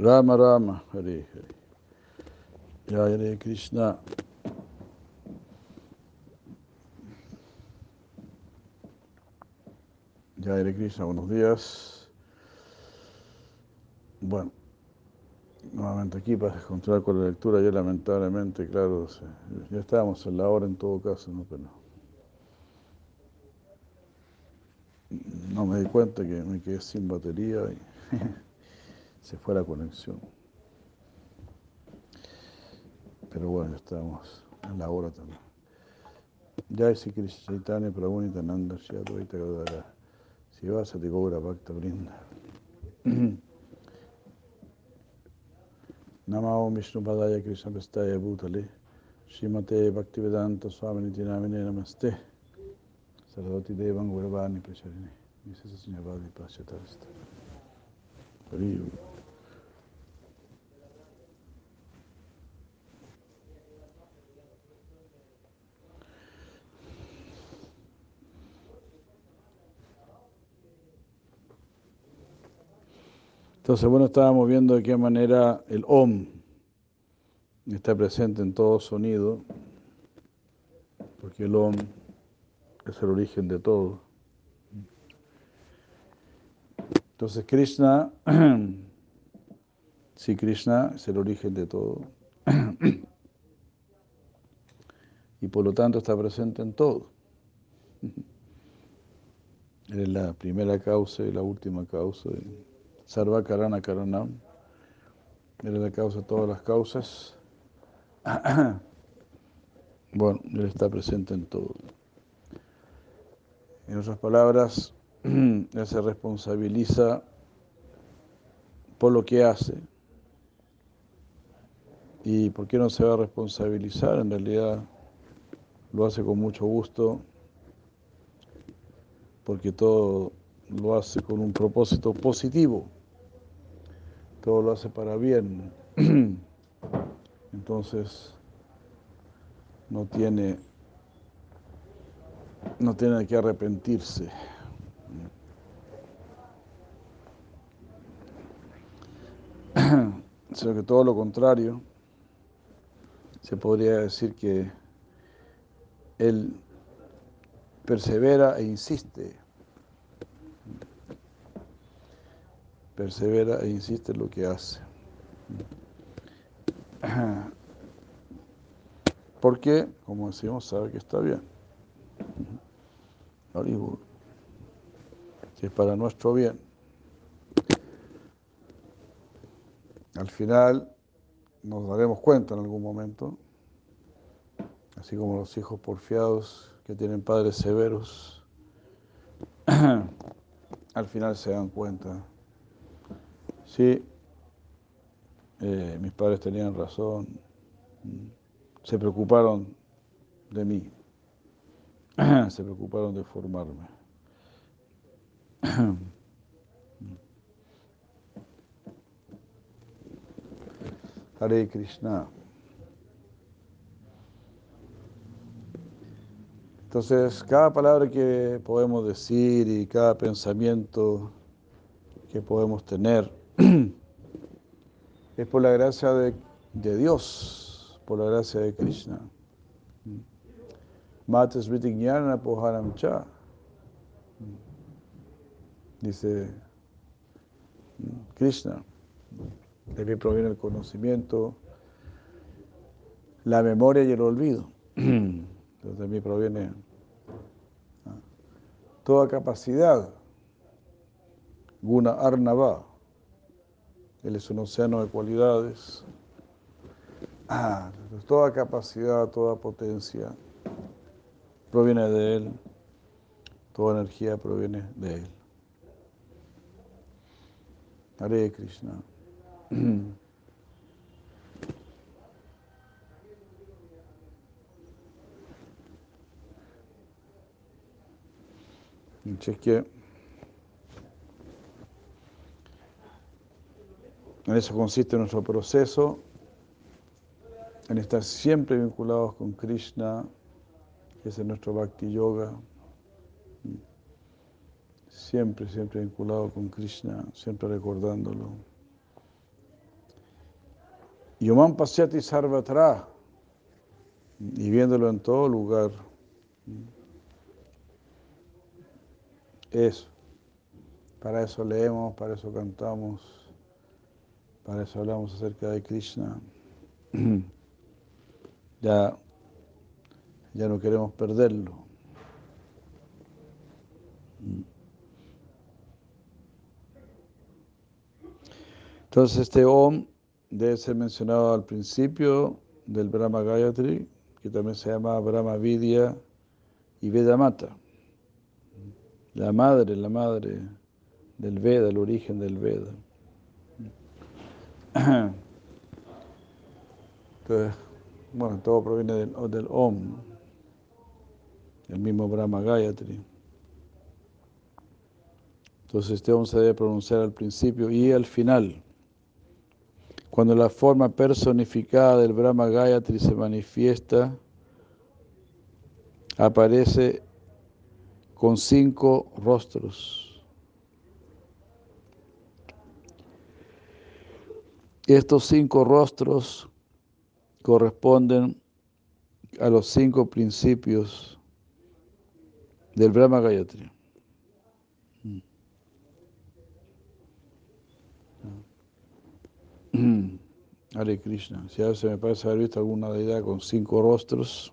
Rama Rama, Hare Hare. Jai Hare Krishna. Jai Hare Krishna, buenos días. Bueno, nuevamente aquí para continuar con la lectura, ya lamentablemente, claro, ya estábamos en la hora en todo caso, ¿no? Pero no me di cuenta que me quedé sin batería y se fue la conexión. Pero bueno, estamos en la hora también. Jai Sri Krishna Chaitanya Prabhu Nityananda Shri Gadara Sivasati Gaura Bhakta Brinda. Namao Vishnu Padaya Krishna Prestaya Bhutale. Srimate Bhaktivedanta Swami Niti Namine Namaste Sarvati Devan Gauravani Pracharine Visesa Sinyavadi Paschatavasta Hariyu Entonces, bueno, estábamos viendo de qué manera el OM está presente en todo sonido, porque el OM es el origen de todo. Entonces, Krishna, sí, Krishna es el origen de todo. Y por lo tanto está presente en todo. Es la primera causa y la última causa. Sarva Karana Karanam. Él la causa de todas las causas. Bueno, Él está presente en todo. En otras palabras, Él se responsabiliza por lo que hace. ¿Y por qué no se va a responsabilizar? En realidad lo hace con mucho gusto, porque todo lo hace con un propósito positivo todo lo hace para bien. Entonces, no tiene, no tiene que arrepentirse. Sino que todo lo contrario, se podría decir que él persevera e insiste persevera e insiste en lo que hace. Porque, como decimos, sabe que está bien. Que es para nuestro bien. Al final nos daremos cuenta en algún momento, así como los hijos porfiados que tienen padres severos, al final se dan cuenta Sí, eh, mis padres tenían razón, se preocuparon de mí, se preocuparon de formarme. Hare Krishna. Entonces, cada palabra que podemos decir y cada pensamiento que podemos tener, es por la gracia de, Dios, por la gracia de Krishna. Matas Vitignana Poharam Cha. Dice Krishna. De mí proviene el conocimiento, la memoria y el olvido. De mí proviene toda capacidad. Guna Arnava él es un océano de cualidades. Ah, toda capacidad, toda potencia proviene de Él. Toda energía proviene de Él. Hare Krishna. Cheque. En eso consiste nuestro proceso, en estar siempre vinculados con Krishna, ese es nuestro Bhakti Yoga, siempre, siempre vinculado con Krishna, siempre recordándolo. Yoman Pasyati Sarvatra, y viéndolo en todo lugar. Eso. Para eso leemos, para eso cantamos, para eso hablamos acerca de Krishna. Ya, ya no queremos perderlo. Entonces este Om debe ser mencionado al principio del Brahma Gayatri, que también se llama Brahma Vidya y Vedamata. La madre, la madre del Veda, el origen del Veda. Entonces, bueno, todo proviene del, Om, el mismo Brahma Gayatri. Entonces este Om se debe pronunciar al principio y al final. Cuando la forma personificada del Brahma Gayatri se manifiesta, aparece con cinco rostros. Estos cinco rostros corresponden a los cinco principios del Brahma Gayatri. Hare Krishna. Si a veces me parece haber visto alguna deidad con cinco rostros,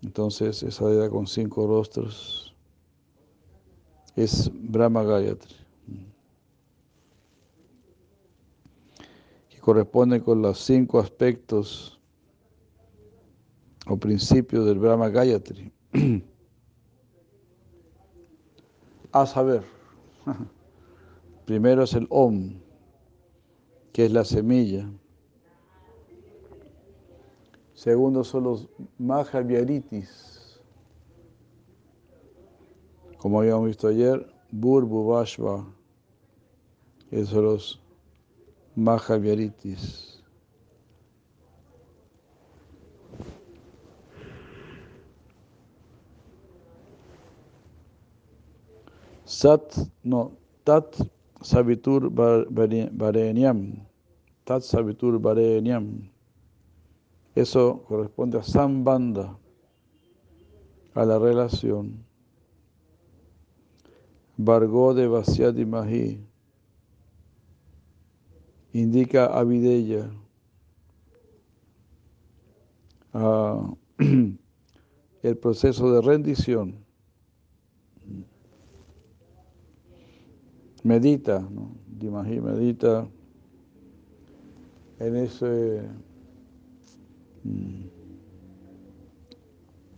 entonces esa deidad con cinco rostros es Brahma Gayatri, que corresponde con los cinco aspectos o principios del Brahma Gayatri. A saber, primero es el Om que es la semilla. Segundo son los Mahavyaritis. Como habíamos visto ayer, Burbuvashva. Esos son los Mahavyaritis. Sat, no, Tat Savitur Varenyam. Tat Savitur Varenyam. Eso corresponde a Sambanda, a la relación. Vargo de Vasyadi Mahi indica avideya, uh, el proceso de rendición. Medita, ¿no? Dimahi medita en ese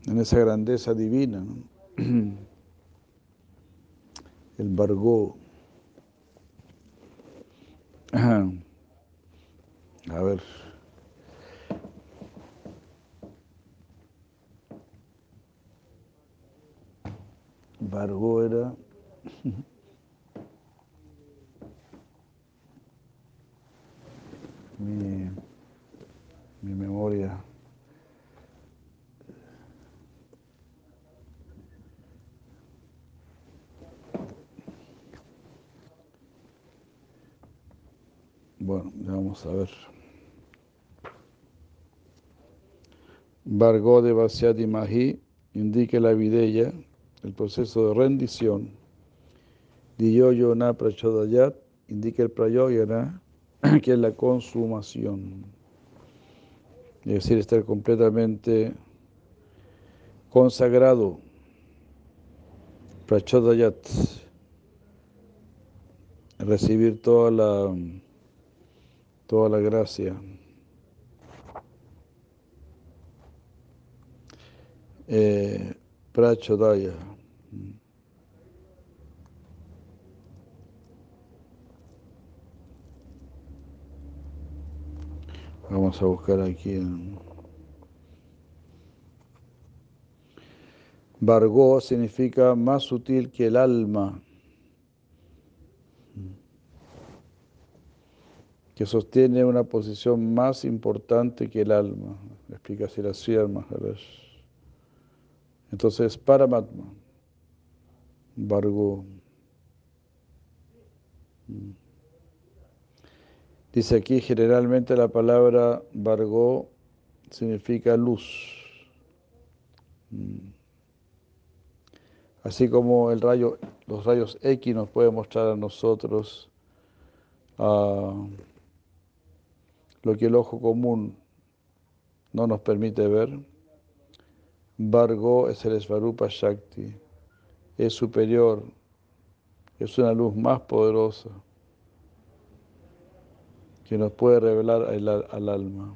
en esa grandeza divina, ¿no? el Bargó. A ver. Bargó era mi, mi memoria. Bueno, ya vamos a ver. Vargo de Mahi indica la videya, el proceso de rendición. Diyoyona Prachodayat indica el prayoyana, que es la consumación. Es decir, estar completamente consagrado. Prachodayat. Recibir toda la toda la gracia. Eh, Prachodaya. Vamos a buscar aquí en significa más sutil que el alma, que sostiene una posición más importante que el alma, explica Siracía Maharaj. Entonces, Paramatma, Vargo. Dice aquí generalmente la palabra Vargo significa luz. Así como el rayo, los rayos X nos pueden mostrar a nosotros lo que el ojo común no nos permite ver. Vargo es el Svarupa Shakti, es superior, es una luz más poderosa que nos puede revelar al, al alma.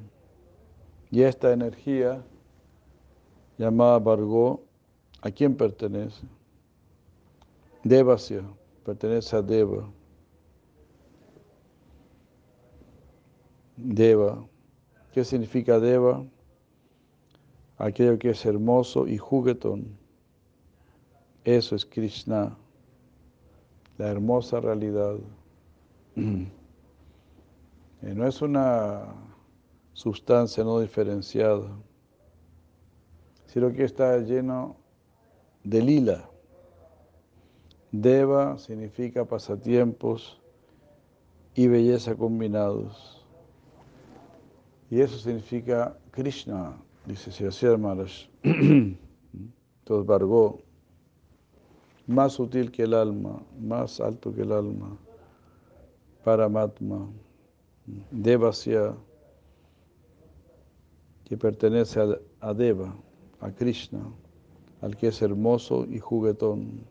Y esta energía llamada Vargo, ¿a quién pertenece? Devasya, pertenece a Deva. Deva. ¿Qué significa Deva? Aquello que es hermoso y juguetón. Eso es Krishna, la hermosa realidad. No es una sustancia no diferenciada, sino que está lleno de lila. Deva significa pasatiempos y belleza combinados. Y eso significa Krishna, dice Sri Maharaj. Entonces, más sutil que el alma, más alto que el alma, Paramatma, Devasya, que pertenece a Deva, a Krishna, al que es hermoso y juguetón.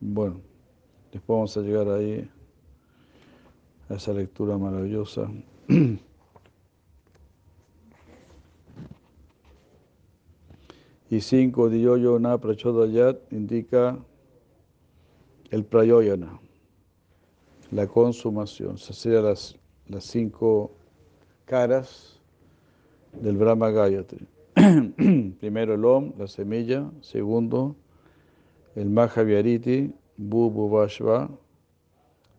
Bueno, después vamos a llegar ahí a esa lectura maravillosa. Y cinco, Diyoyona Prachodayat indica el Prayoyana, la consumación. Se serían las, las cinco caras del Brahma Gayatri. Primero el Om, la semilla. Segundo, el Mahavyariti, Bubu Vashva.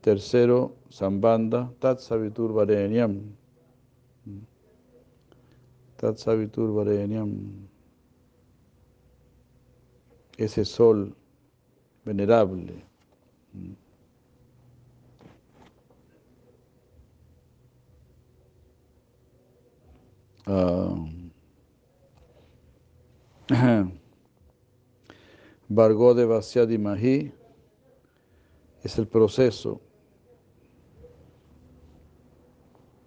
Tercero, Sambanda, Tat Savitur Varenyam. Tat Savitur. Ese sol venerable. Uh, Vargo de Mahi es el proceso.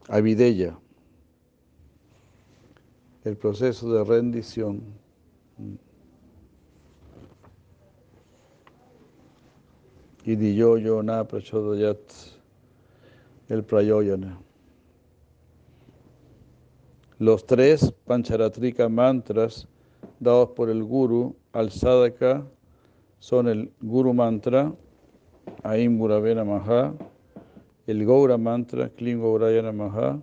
Avideya, el proceso de rendición. Y na Prachodayat, el Prayoyana. Los tres Pancharatrika mantras dados por el Guru al Sadaka son el Guru Mantra, Aim Guravena Maha, el Gaura Mantra, Klim Gauraya Maha,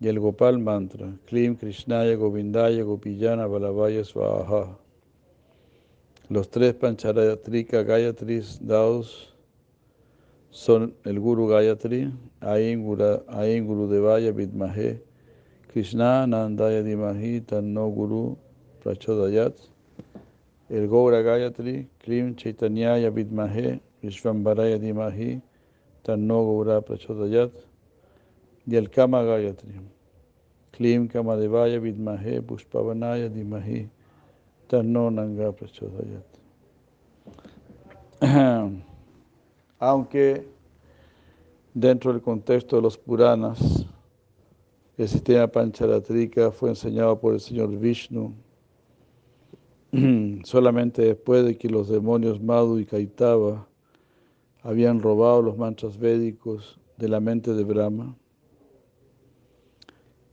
y el Gopal Mantra, Klim Krishnaya Govindaya Gopiyana Balavaya Svaha. Los tres Pancharatrika Gayatris dados son el Guru Gayatri, Aim Gurudevaya Vidmahe, Krishna Nandaya Dimahi Tanno Guru Prachodayat, el Gaura Gayatri, Klim Chaitanyaya Vidmahe, Vishvambaraya Dimahi, Tanno Gaura Prachodayat, y el Kama Gayatri, Klim Kamadevaya Vidmahe, Pushpavanaya Dimahi, Tanno Nanga Prachodayat. Aunque dentro del contexto de los Puranas, el sistema Pancharatrika fue enseñado por el señor Vishnu. Solamente después de que los demonios Madhu y Kaitava habían robado los mantras védicos de la mente de Brahma.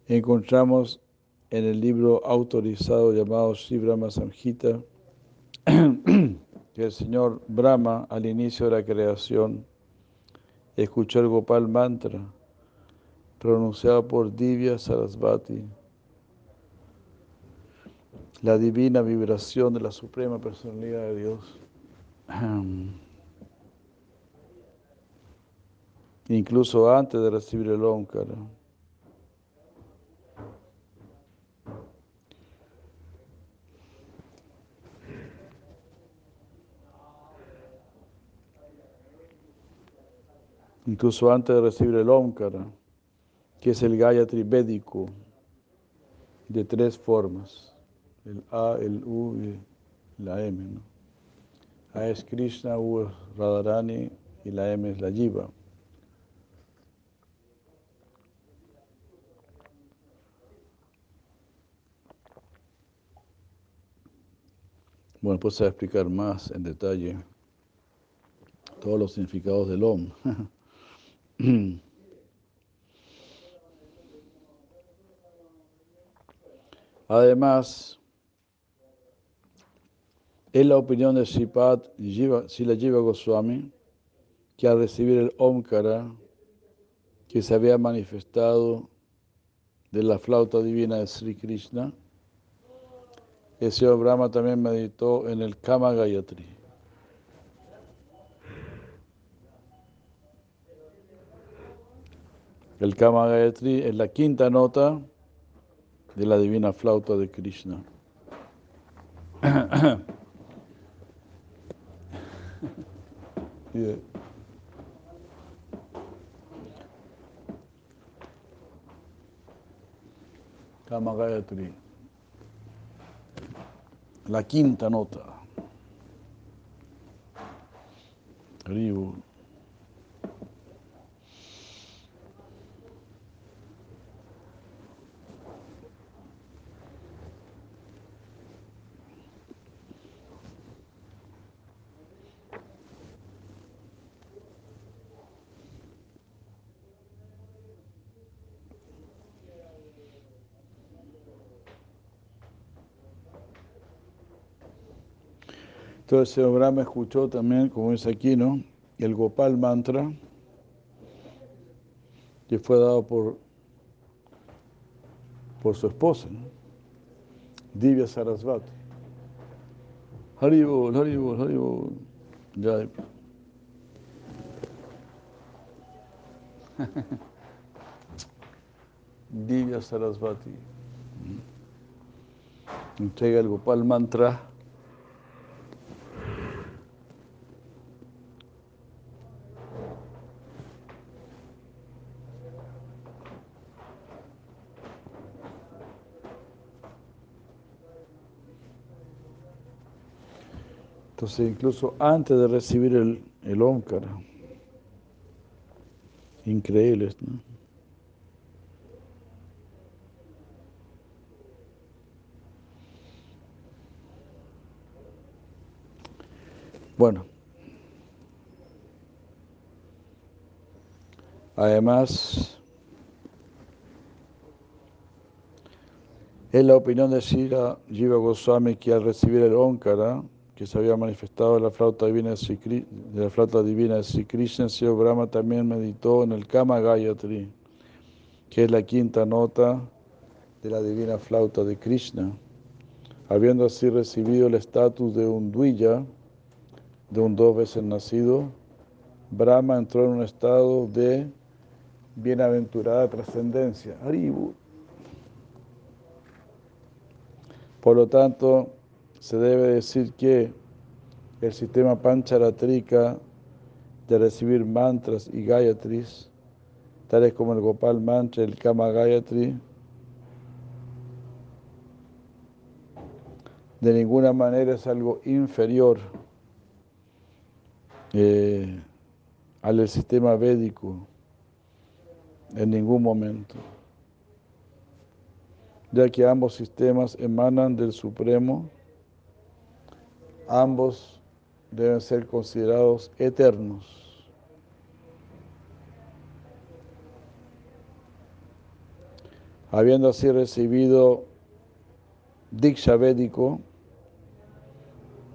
Encontramos en el libro autorizado llamado Sri Samhita que el señor Brahma al inicio de la creación escuchó el Gopal mantra pronunciado por Divya Sarasvati, la divina vibración de la Suprema Personalidad de Dios. Incluso antes de recibir el Omkara. incluso antes de recibir el que es el Gayatri Védico, de tres formas, el A, el U y la M. A es Krishna, U es Radharani y la M es la Jiva. Bueno, pues a explicar más en detalle todos los significados del OM. Además, es la opinión de Sipad Sila Jiva Goswami que al recibir el Omkara que se había manifestado de la flauta divina de Sri Krishna, señor Brahma también meditó en el Kama Gayatri. El Kama Gayatri es la quinta nota de la divina flauta de Krishna. Kama Gayatri. La quinta nota. Entonces Brahma escuchó también, como dice aquí, ¿no? El Gopal Mantra, que fue dado por, por su esposa, ¿no? Divya Sarasvati. Haribol, Haribol, Haribol. Ya. Divya Sarasvati. Entrega el Gopal Mantra Incluso antes de recibir el, el Omkara, increíble, ¿no? Bueno, además, es la opinión de Shira Jiva Goswami que al recibir el Omkara, que se había manifestado la flauta divina de, la flauta divina de Sri Krishna, señor Brahma también meditó en el Kama Gayatri, que es la quinta nota de la divina flauta de Krishna. Habiendo así recibido el estatus de un Dvija, de un dos veces nacido, Brahma entró en un estado de bienaventurada trascendencia. Por lo tanto, se debe decir que el sistema Pancharatrika de recibir mantras y gayatris, tales como el Gopal Mantra, el Kama Gayatri, de ninguna manera es algo inferior eh, al sistema védico en ningún momento, ya que ambos sistemas emanan del Supremo ambos deben ser considerados eternos. Habiendo así recibido Diksha Védico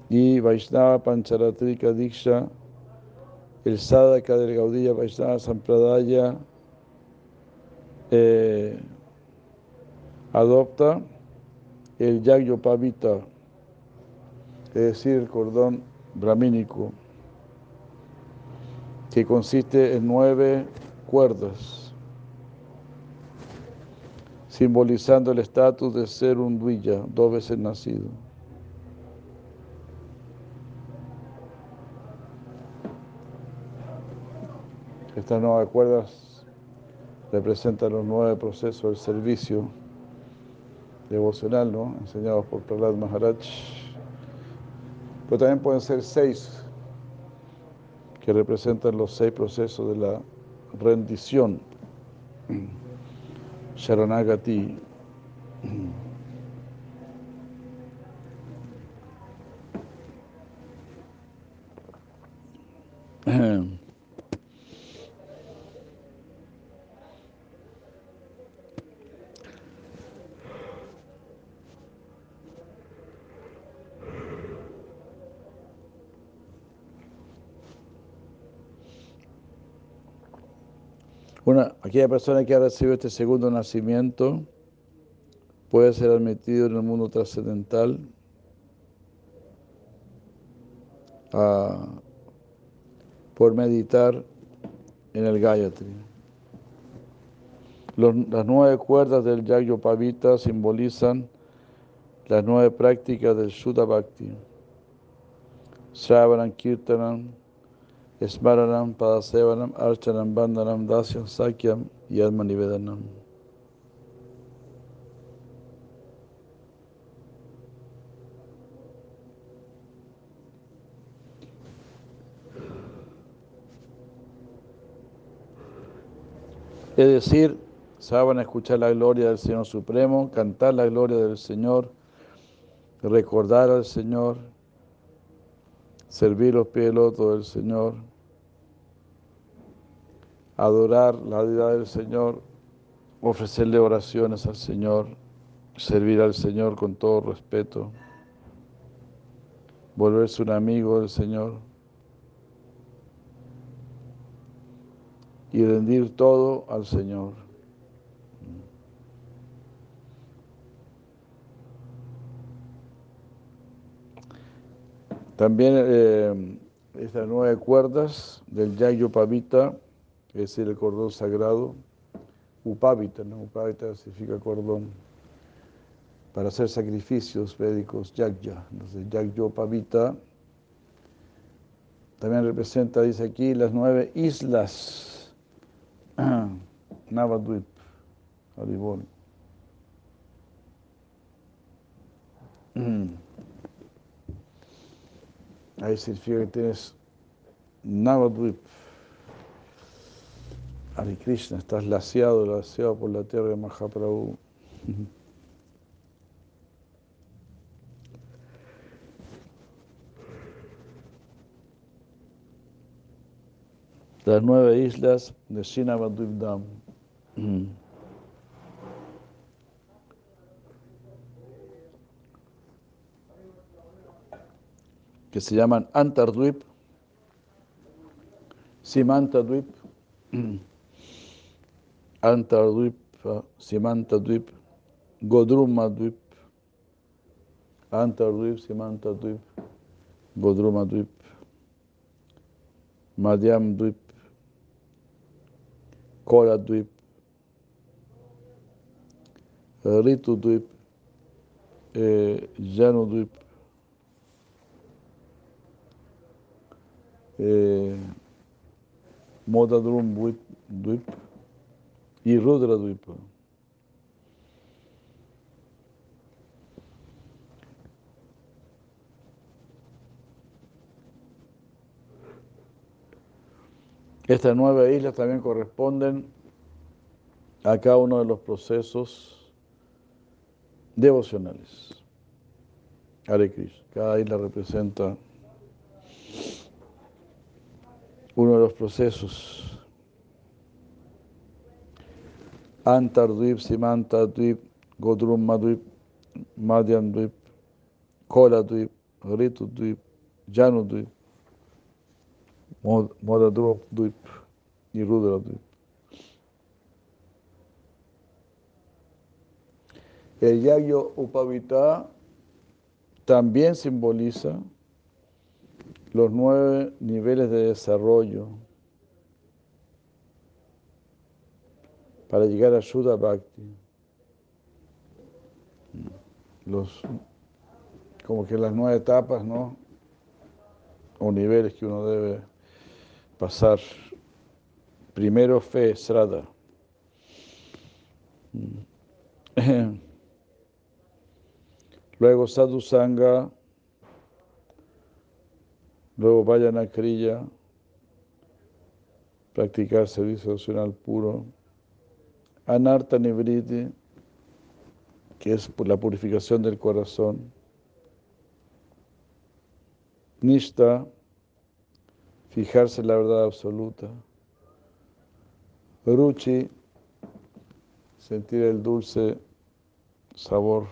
y Vaishnava Pancharatrika Diksha, el Sadhaka del Gaudilla Vaishnava Sampradaya eh, adopta el Yagyopavita, es decir, el cordón brahmínico, que consiste en nueve cuerdas, simbolizando el estatus de ser un duilla, dos veces nacido. Estas nueve cuerdas representan los nueve procesos del servicio devocional, ¿no? enseñados por Prahlad Maharaj. Pero también pueden ser seis, que representan los seis procesos de la rendición. Sharanagati. Una, aquella persona que ha recibido este segundo nacimiento puede ser admitido en el mundo trascendental por meditar en el Gayatri. las nueve cuerdas del Yagyopavita simbolizan las nueve prácticas del Shuddha Bhakti. Sravanam, Kirtanam, Padasevanam, Archanam, Bandanam, Dasyam, Sakyam y Nivedanam. Es decir, saben escuchar la gloria del Señor Supremo, cantar la gloria del Señor, recordar al Señor, servir los pies del Señor, adorar la deidad del Señor, ofrecerle oraciones al Señor, servir al Señor con todo respeto, volverse un amigo del Señor y rendir todo al Señor. También eh, estas nueve cuerdas del Yayo Pavita es el cordón sagrado, upavita, ¿no? Upavita significa cordón, para hacer sacrificios védicos, yagya. Entonces, yagyopavita también representa, dice aquí, las nueve islas, Navadvip, Aribol. Ahí significa que tienes Navadvip. Hare Krishna, estás laciado, laciado por la tierra de Mahaprabhu. Las nueve islas de Shinavadvipdam. Que se llaman Antardvip, Simantadvip, Antardvip, Simantadvip, Godrumadvip, Antardvip, Simantadvip, Godrumadvip, Madhyamdvip, Koradvip, Ritudvip, eh, Janudvip, Modadrum Dvip, y Rudra Dvipa. Estas nueve islas también corresponden a cada uno de los procesos devocionales. Hare Krishna. Cada isla representa uno de los procesos Antardvip, Simantadvip, Godrumadvip, Madhyamdvip, Koladvip, Ritudvip, Janudvip, Modadvip y Rudradvip. El Yagyo Upavita también simboliza los nueve niveles de desarrollo para llegar a Shuddha Bhakti. Los, como que las nueve etapas, ¿no? O niveles que uno debe pasar. Primero fe, Srada. Luego Sadhu Luego Vayana Kriya. Practicar servicio nacional puro. Anarta Nivriti, que es la purificación del corazón. Nishta, fijarse en la verdad absoluta. Ruchi, sentir el dulce sabor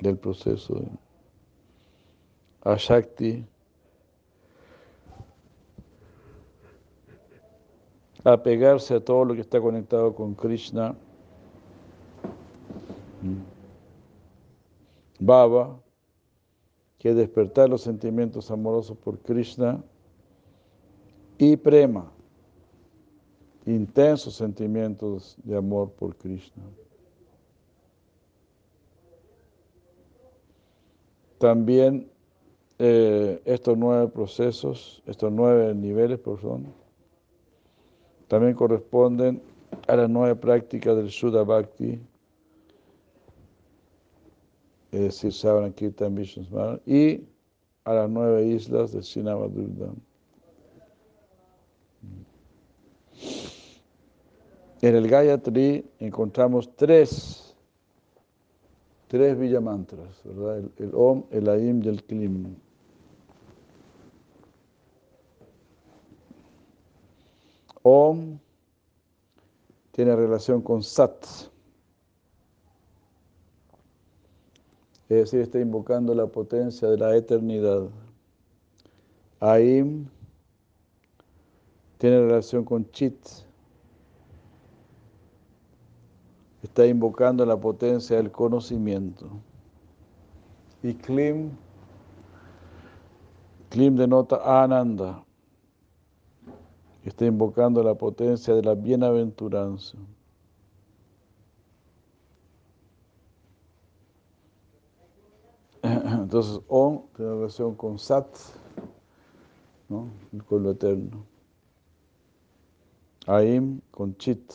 del proceso. Ashakti, apegarse a todo lo que está conectado con Krishna. Baba, que es despertar los sentimientos amorosos por Krishna. Y Prema, intensos sentimientos de amor por Krishna. También eh, estos nueve procesos, estos nueve niveles, perdón, también corresponden a la nueva práctica del Shuddha Bhakti, es decir, Savana Kirtan Vishnu y a las nueve islas de Sinavadurda. En el Gayatri encontramos tres, tres villamantras, ¿verdad? El, el Om, el Aim y el Klim. Om tiene relación con Sat. Es decir, está invocando la potencia de la eternidad. Aim tiene relación con Chit. Está invocando la potencia del conocimiento. Y Klim, Klim denota Ananda está invocando la potencia de la bienaventuranza. Entonces, Om tiene relación con Sat, ¿no? con lo eterno. Aim con Chit,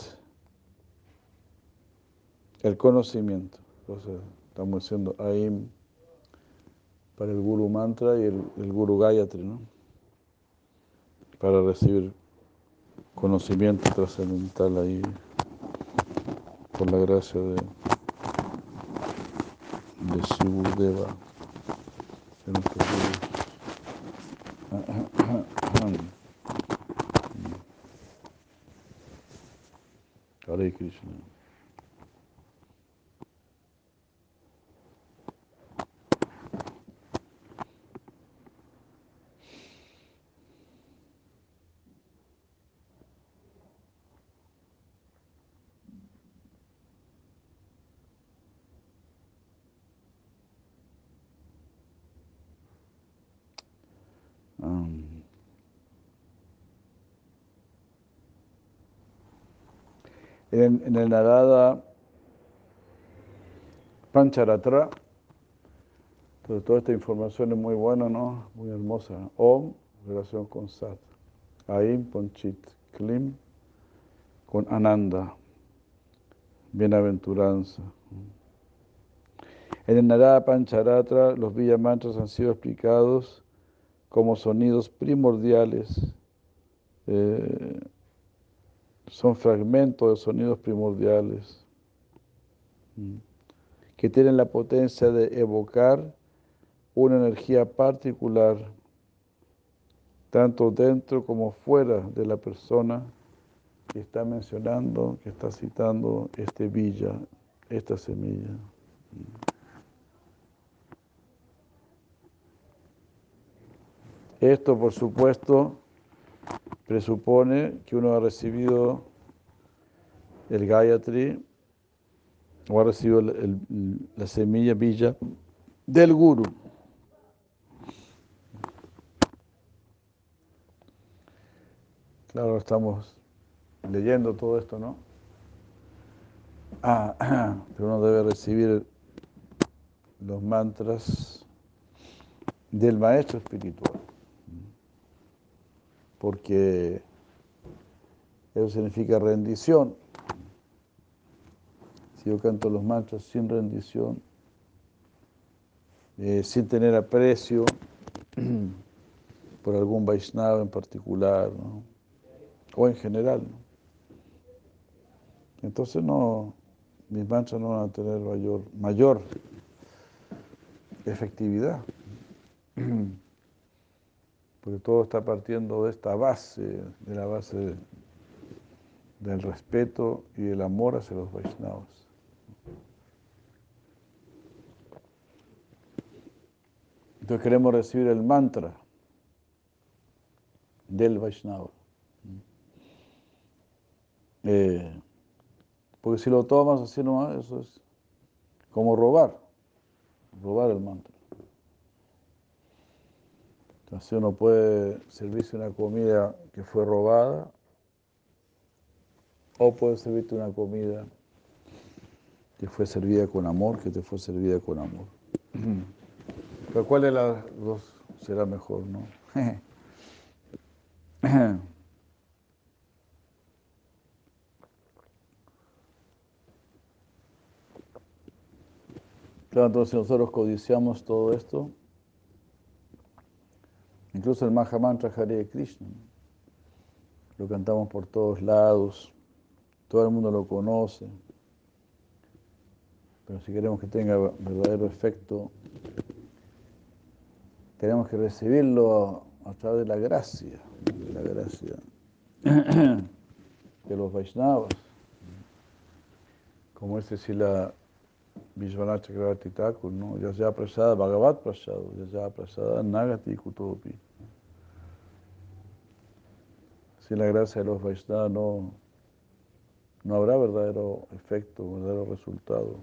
el conocimiento. Entonces, estamos diciendo Aim para el Guru Mantra y el, el Guru Gayatri, ¿no? Para recibir conocimiento trascendental ahí por la gracia de, de Shivudeva de nuestro Hare Krishna. En, el Narada Pancharatra, toda esta información es muy buena, ¿no? Muy hermosa. Om, relación con Sat. Aim, Ponchit. Klim, con Ananda. Bienaventuranza. En el Narada Pancharatra, los Villamantras han sido explicados como sonidos primordiales. Eh, son fragmentos de sonidos primordiales que tienen la potencia de evocar una energía particular, tanto dentro como fuera de la persona que está mencionando, que está citando este villa, esta semilla. Esto, por supuesto, presupone que uno ha recibido el Gayatri o ha recibido la semilla villa del guru. Claro, estamos leyendo todo esto, ¿no? Ah, pero uno debe recibir los mantras del maestro espiritual, porque eso significa rendición. Si yo canto los mantras sin rendición, eh, sin tener aprecio por algún Vaishnava en particular, o en general, ¿no? entonces no, mis mantras no van a tener mayor efectividad. Porque todo está partiendo de esta base, de la base del respeto y del amor hacia los Vaishnavas. Entonces queremos recibir el mantra del Vaishnava. Eh, porque si lo tomas así nomás, eso es como robar, robar el mantra. Entonces uno puede servirse una comida que fue robada o puede servirte una comida que fue servida con amor, que te fue servida con amor. Pero ¿cuál de las dos será mejor, no? Claro, entonces nosotros codiciamos todo esto, incluso el Maha Mantra Hare Krishna, lo cantamos por todos lados, todo el mundo lo conoce, pero si queremos que tenga verdadero efecto, tenemos que recibirlo a, través de la gracia, de la gracia de los Vaishnavas, como este si la Vishwanath Chakravarti Thakur, ¿no? Yasya Prasada Bhagavat Prasada, Yasya Prasada Nagati Kutopi. Sin la gracia de los Vaishnavas no, no habrá verdadero efecto, verdadero resultado.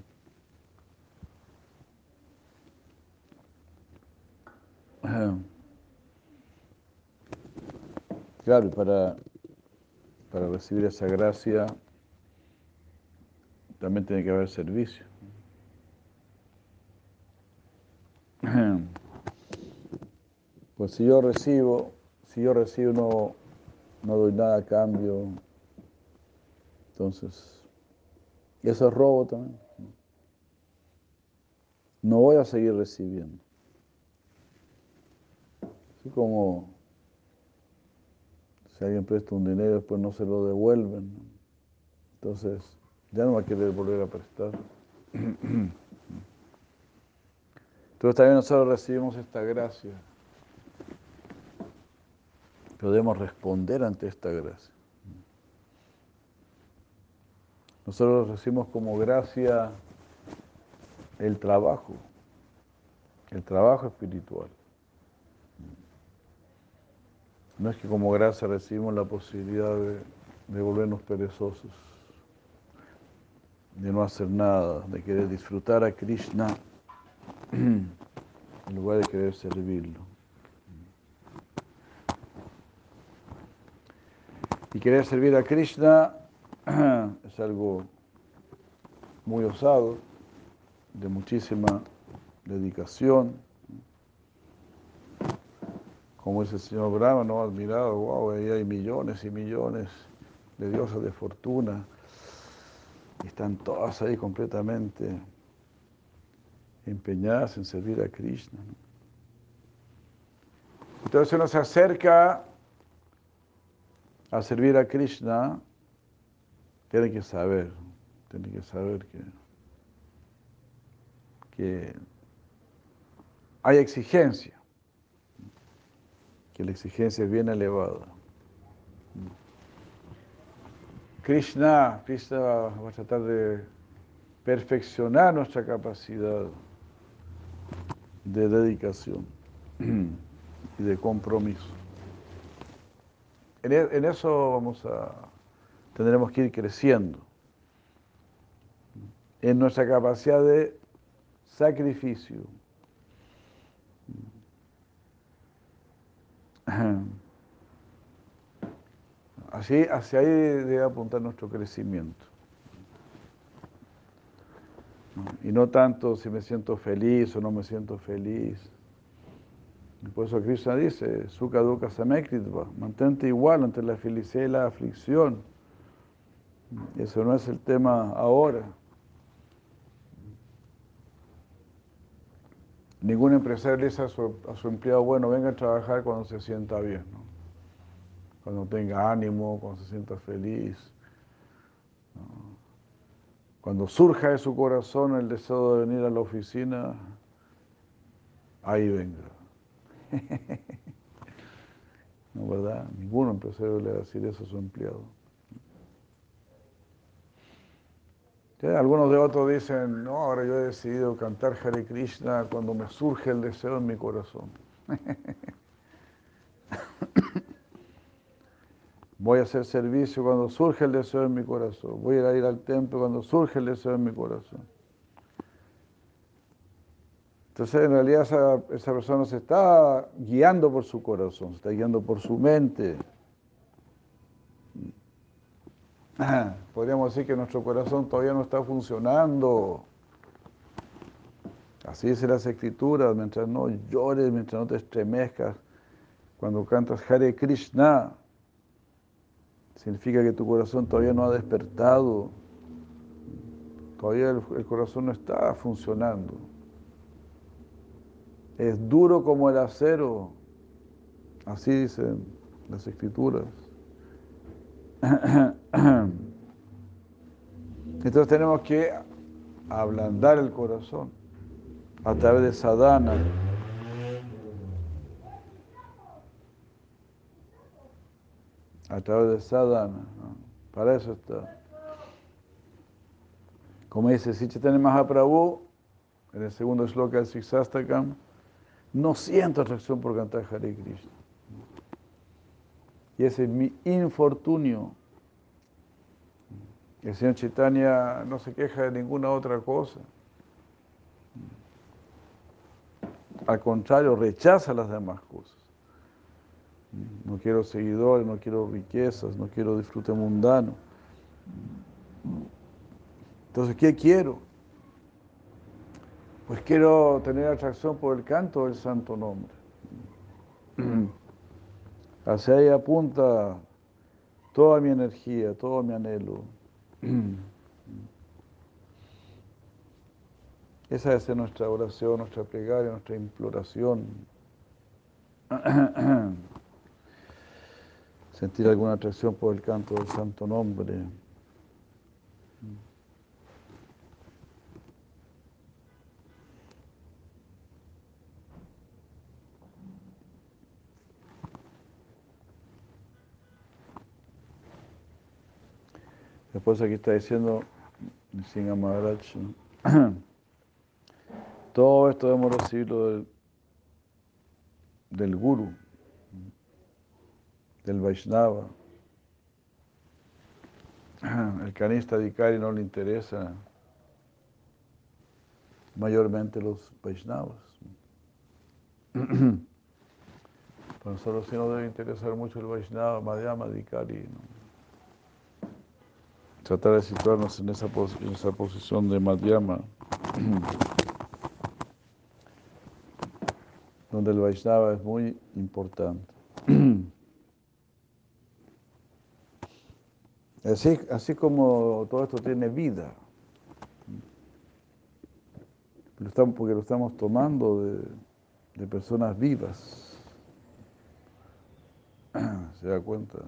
Claro, para, para recibir esa gracia también tiene que haber servicio. Pues si yo recibo, si yo recibo no, no doy nada a cambio, entonces, eso es robo también. No voy a seguir recibiendo. Así como si alguien presta un dinero y después no se lo devuelven, entonces ya no va a querer volver a prestar. Entonces también nosotros recibimos esta gracia. Podemos responder ante esta gracia. Nosotros recibimos como gracia el trabajo, el trabajo espiritual. No es que como gracia recibimos la posibilidad de, de volvernos perezosos, de no hacer nada, de querer disfrutar a Krishna en lugar de querer servirlo. Y querer servir a Krishna es algo muy osado, de muchísima dedicación. Como dice el señor Brahma, ¿no? Admirado, wow, ahí hay millones y millones de diosas de fortuna. Están todas ahí completamente empeñadas en servir a Krishna. Entonces uno se acerca a servir a Krishna, tiene que saber, tiene que saber que, que hay exigencia, que la exigencia es bien elevada. Krishna, Krishna va a tratar de perfeccionar nuestra capacidad de dedicación y de compromiso. En, e- en eso vamos a, tendremos que ir creciendo. en nuestra capacidad de sacrificio. Así, hacia ahí debe apuntar nuestro crecimiento. Y no tanto si me siento feliz o no me siento feliz. por eso Krishna dice, Sukha Samekritva, mantente igual entre la felicidad y la aflicción. Eso no es el tema ahora. Ningún empresario le dice a su, empleado, bueno, venga a trabajar cuando se sienta bien, cuando tenga ánimo, cuando se sienta feliz. Cuando surja de su corazón el deseo de venir a la oficina, ahí venga. ¿No verdad? Ningún empresario le va a decir eso a su empleado. Algunos de otros dicen, no, ahora yo he decidido cantar Hare Krishna cuando me surge el deseo en mi corazón. Voy a hacer servicio cuando surge el deseo en mi corazón. Voy a ir al templo cuando surge el deseo en mi corazón. Entonces, en realidad, esa, persona se está guiando por su corazón, se está guiando por su mente. Podríamos decir que nuestro corazón todavía no está funcionando. Así dice las escrituras, mientras no llores, mientras no te estremezcas, cuando cantas Hare Krishna, significa que tu corazón todavía no ha despertado, todavía el, corazón no está funcionando. Es duro como el acero, así dicen las escrituras. Entonces tenemos que ablandar el corazón a través de sadhana. A través de sadhana. Para eso está. Como dice Sichaitanya Mahaprabhu, en el segundo shloka del Siksastakam, no siento atracción por cantar Hare Krishna. Y ese es mi infortunio. El señor Chaitanya no se queja de ninguna otra cosa. Al contrario, rechaza las demás cosas. No quiero seguidores, no quiero riquezas, no quiero disfrute mundano. Entonces, ¿qué quiero? Pues quiero tener atracción por el canto del santo nombre. Hacia ahí apunta toda mi energía, todo mi anhelo. Esa es nuestra oración, nuestra plegaria, nuestra imploración. Sentir alguna atracción por el canto del santo nombre. Después aquí está diciendo Singha Maharaj, todo esto hemos recibido del, del Guru, del Vaishnava. El canista Dikari no le interesa mayormente los Vaishnavas. Para nosotros sí nos debe interesar mucho el Vaishnava, Madhyama, Dikari. ¿no? tratar de situarnos en esa, esa posición de Madhyama, donde el Vaishnava es muy importante. Así, así como todo esto tiene vida, porque lo estamos tomando de, de personas vivas. ¿Se da cuenta?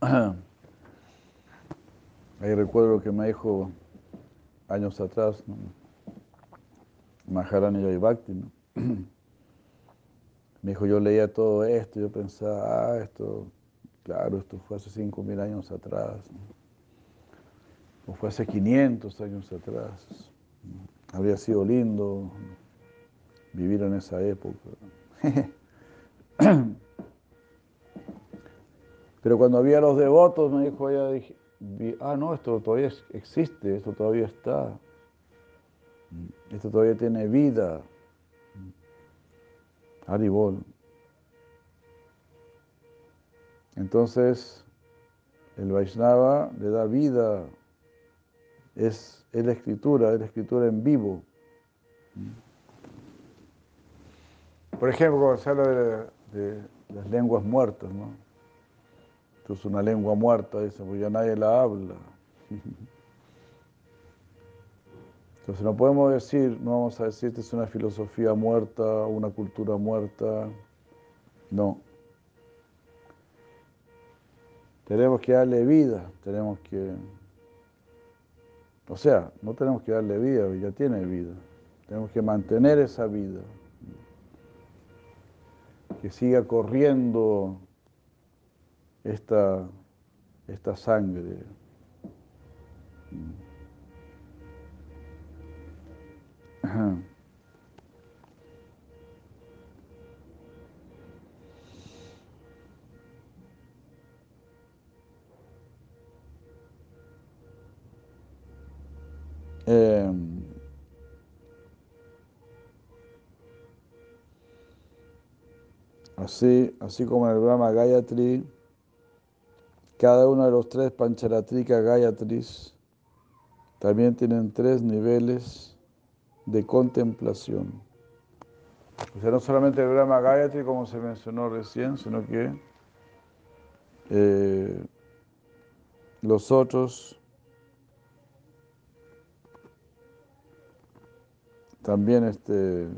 Ahí recuerdo lo que me dijo años atrás, ¿no? Maharani Bhakti, ¿no? Me dijo, yo leía todo esto, yo pensaba, ah, esto, claro, esto fue hace 5.000 años atrás, o fue hace 500 años atrás. Habría sido lindo vivir en esa época. Pero cuando había los devotos, me dijo ella, dije, ah, no, esto todavía existe, esto todavía está. Esto todavía tiene vida. Haribol. Entonces, el Vaishnava le da vida, es, la escritura, es la escritura en vivo. Por ejemplo, cuando se habla de, las lenguas muertas, ¿no? Esto es una lengua muerta, dice, pues ya nadie la habla. Entonces no podemos decir, no vamos a decir que es una filosofía muerta, una cultura muerta. No. Tenemos que darle vida, tenemos que... O sea, no tenemos que darle vida, ya tiene vida. Tenemos que mantener esa vida. Que siga corriendo esta, esta sangre. Em, así, así como en el Brahma Gayatri, cada uno de los tres Pancharatrika Gayatris también tienen tres niveles de contemplación. O sea, no solamente el Brahma Gayatri, como se mencionó recién, sino que eh, los otros También este,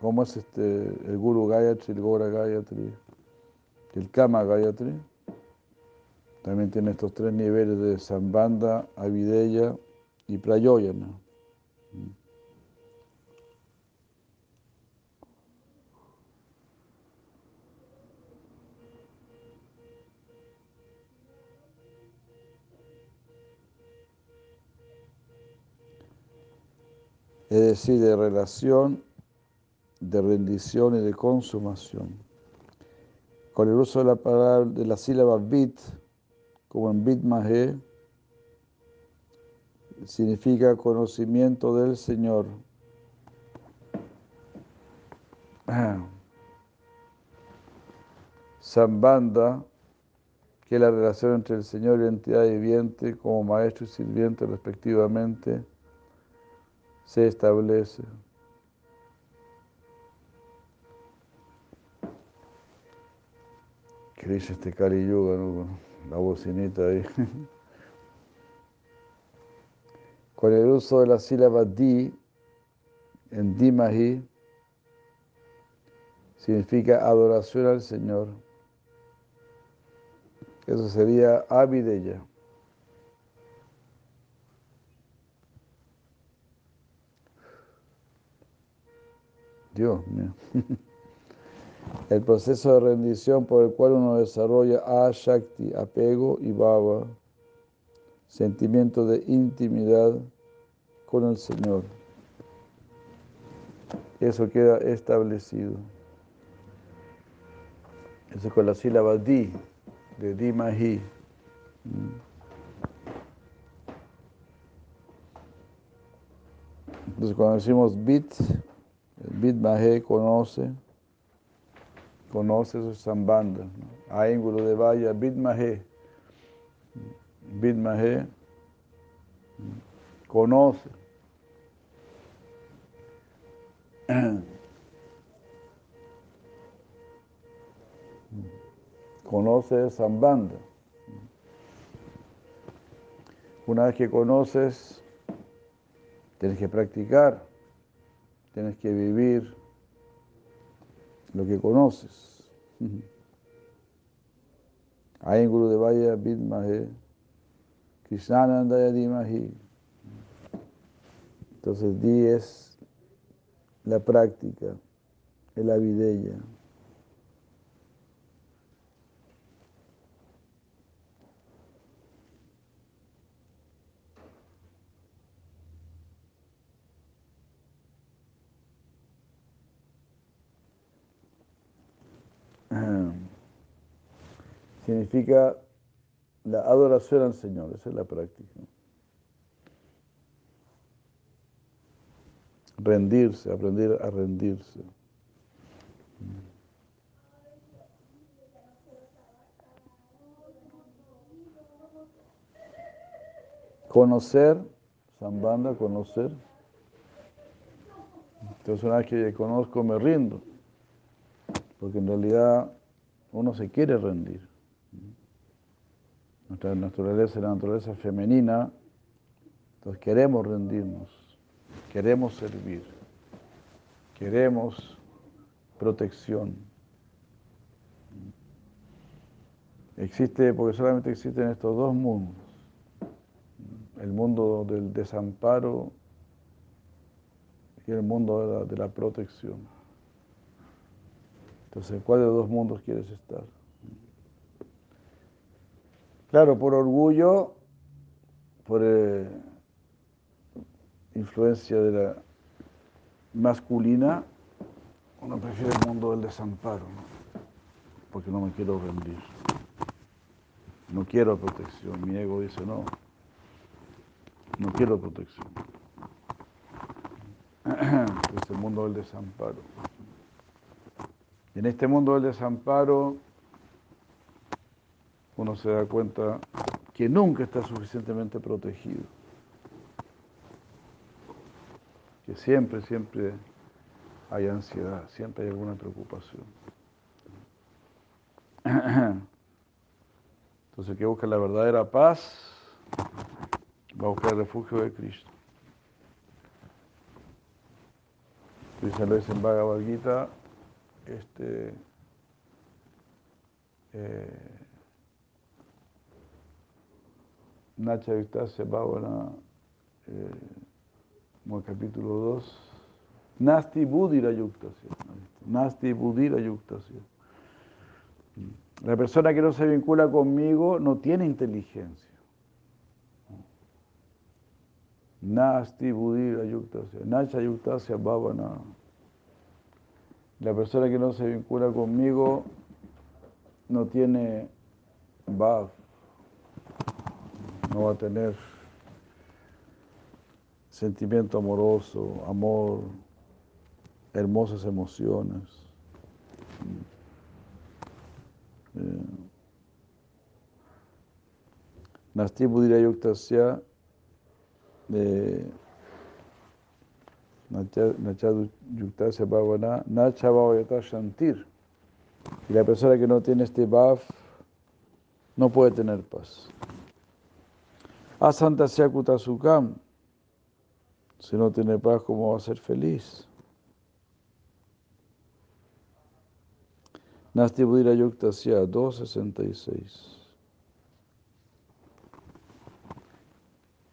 ¿cómo es este, el Guru Gayatri, el Gora Gayatri, el Kama Gayatri? También tiene estos tres niveles de Sambanda, Avideya y Prayoyana. Es decir, de relación, de rendición y de consumación. Con el uso de la palabra, de la sílaba bit, como en bit mahe, significa conocimiento del Señor. Sambanda, que es la relación entre el Señor y la entidad viviente como maestro y sirviente respectivamente se establece. ¿Qué dice este Kali Yuga, ¿no? la bocinita ahí? Con el uso de la sílaba di, en Dimahi, significa adoración al Señor. Eso sería Avideya. Dios mío. El proceso de rendición por el cual uno desarrolla Ashakti, apego y Baba, sentimiento de intimidad con el Señor. Eso queda establecido. Eso con la sílaba Di, de Di Mahi. Entonces cuando decimos bit, Mahe conoce, conoce su sambanda. ¿no? de Vaya, Bid Mahe. Bid Mahe conoce. Conoce Sambanda. Una vez que conoces, tienes que practicar. Tienes que vivir lo que conoces. Hay en Guru Devaya Vidmahe, Krishnanandaya Dimahi. Entonces, di es la práctica, es la significa la adoración al Señor, esa es la práctica. Rendirse, aprender a rendirse. Conocer, Zambanda, conocer. Entonces una vez que conozco me rindo, porque en realidad uno se quiere rendir. Nuestra naturaleza es la naturaleza femenina, entonces queremos rendirnos, queremos servir, queremos protección. Existe, porque solamente existen estos dos mundos el mundo del desamparo y el mundo de la, protección. Entonces, ¿cuál de los dos mundos quieres estar? Claro, por orgullo, por eh, influencia de la masculina, uno prefiere el mundo del desamparo, porque no me quiero rendir. No quiero protección. Mi ego dice no. No quiero protección. Es el mundo del desamparo. En este mundo del desamparo uno se da cuenta que nunca está suficientemente protegido. Que siempre, siempre hay ansiedad, siempre hay alguna preocupación. Entonces el que busca la verdadera paz va a buscar el refugio de Cristo. Dice Luis en Bhagavad Gita, este, eh, Nacha Vistasya Bhavana, eh, capítulo 2, Nasti Budira. Nasti Budira. La persona que no se vincula conmigo no tiene inteligencia. Nasti Budira Yuktasya, Nacha Yuktasya Bhavana. La persona que no se vincula conmigo no tiene Bhav, no va a tener sentimiento amoroso, amor, hermosas emociones. Eh, Nasti Budira Yuktasya de Yuktasya Bhavana, Nacha Shantir. Y la persona que no tiene este Bhav no puede tener paz. Asantasya Kutasukam. Si no tiene paz, ¿cómo va a ser feliz? Nasti Budira Yuktasya 266.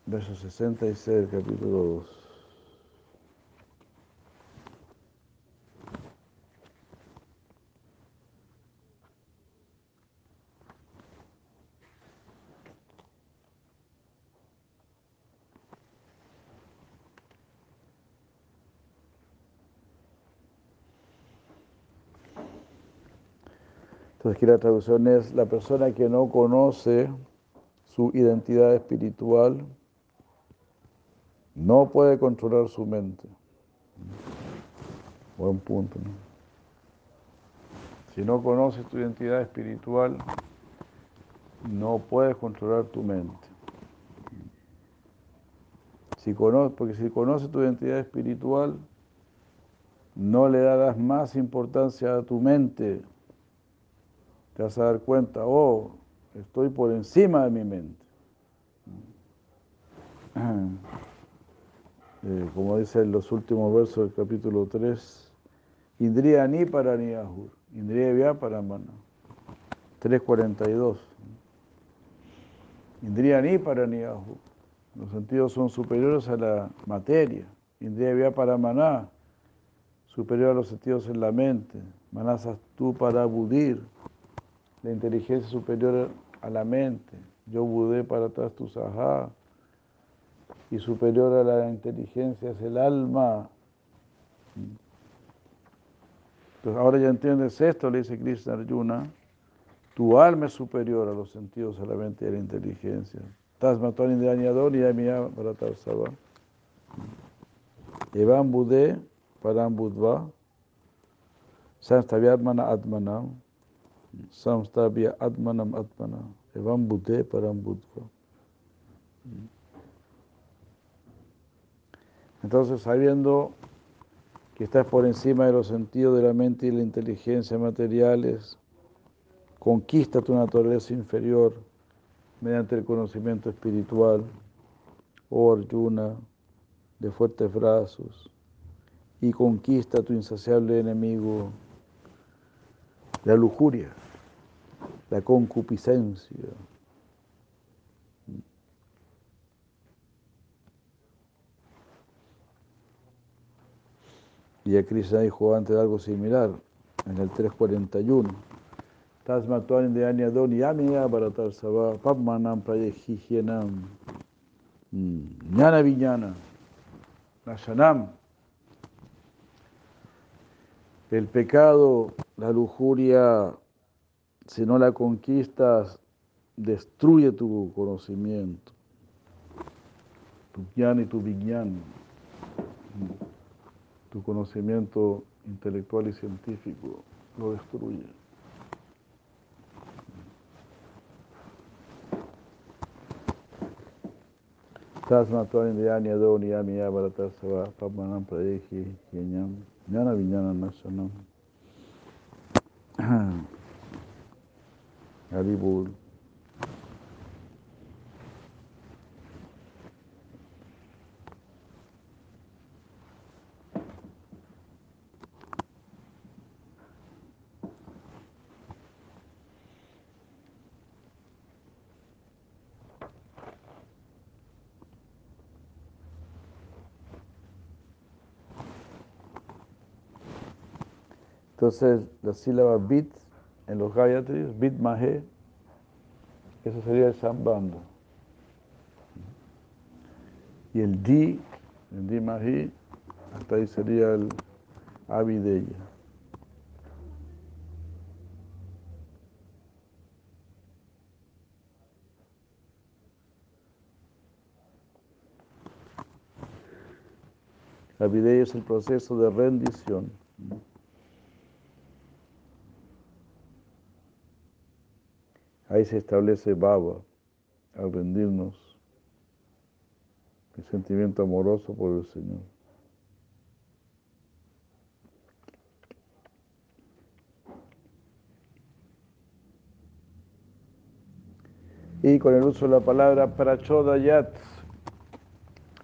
verso 66 del capítulo 2. Entonces aquí la traducción es la persona que no conoce su identidad espiritual no puede controlar su mente. Buen punto, ¿no? Si no conoces tu identidad espiritual, no puedes controlar tu mente. Si porque si conoces tu identidad espiritual, no le darás más importancia a tu mente. Te vas a dar cuenta, oh, estoy por encima de mi mente. Eh, como dice en los últimos versos del capítulo 3, Indriya ni para ni ahur, Indriya para mana. 342. Indriya ni para ni ahur. Los sentidos son superiores a la materia. Indriya para maná, superior a los sentidos en la mente. Manasas tú para budir, la inteligencia superior a la mente. Yo budé para atrás tu sahá y superior a la inteligencia es el alma. Entonces ahora ya entiendes esto, le dice Krishna Arjuna, Tu alma es superior a los sentidos, a la mente y a la inteligencia. Tasmatón Indranyador y Amia Bharatarsava. Evam Budé Param Budva. Samstavyatmana Atmanam. Samstavya Atmanam Atmana. Evam Budé Param. Entonces, sabiendo que estás por encima de los sentidos de la mente y la inteligencia materiales, conquista tu naturaleza inferior mediante el conocimiento espiritual, oh Arjuna, de fuertes brazos, y conquista tu insaciable enemigo, la lujuria, la concupiscencia. Y a Krishna dijo antes algo similar, en el 341. Tasmatuan de Anyadon Yamiya Bharatar Sava Papmanam Prayehihienam Jnana Vijnana Nashanam El pecado, la lujuria, si no la conquistas, destruye tu conocimiento, tu jnana y tu vijnana tu conocimiento intelectual y científico lo destruye. Tasma Tuan Dhyani Ado Niyami Yabaratasava Pamanam Pradehi Yenyam Jnana Vinyana Nasanam Haribur Entonces, la sílaba bit en los Gayatris, bit mahe, eso sería el sambandha. Y el di, el di mahi, hasta ahí sería el avideya. Avideya es el proceso de rendición. Ahí se establece Baba, al rendirnos el sentimiento amoroso por el Señor. Y con el uso de la palabra prachodayat,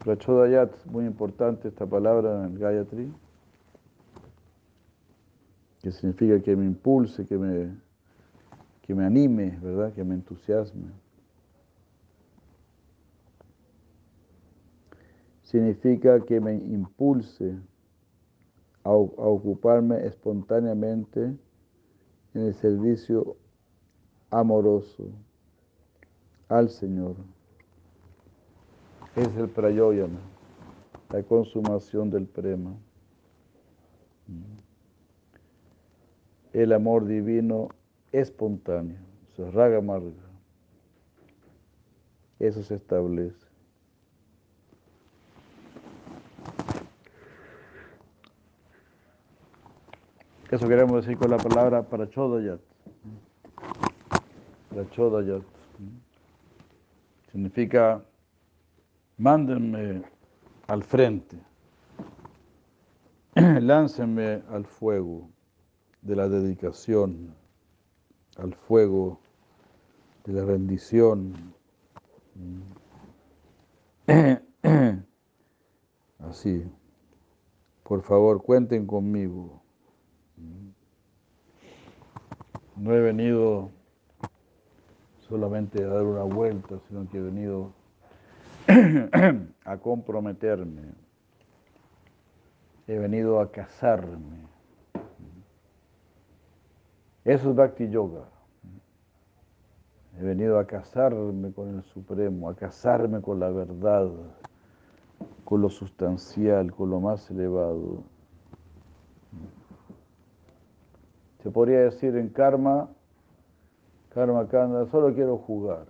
prachodayat, muy importante esta palabra en el Gayatri, que significa que me impulse, que me que me anime, ¿verdad? Que me entusiasme. Significa que me impulse a, ocuparme espontáneamente en el servicio amoroso al Señor. Es el prayoyana, la consumación del prema. El amor divino espontáneo, o sea, raga marga. Eso se establece. Eso queremos decir con la palabra para chodayat. Para chodayat. Significa, mándenme al frente, láncenme al fuego de la dedicación al fuego de la rendición. Así, por favor, cuenten conmigo. No he venido solamente a dar una vuelta, sino que he venido a comprometerme. He venido a casarme. Eso es Bhakti Yoga. He venido a casarme con el Supremo, a casarme con la verdad, con lo sustancial, con lo más elevado. Se podría decir en karma Karma Kanda, solo quiero jugar.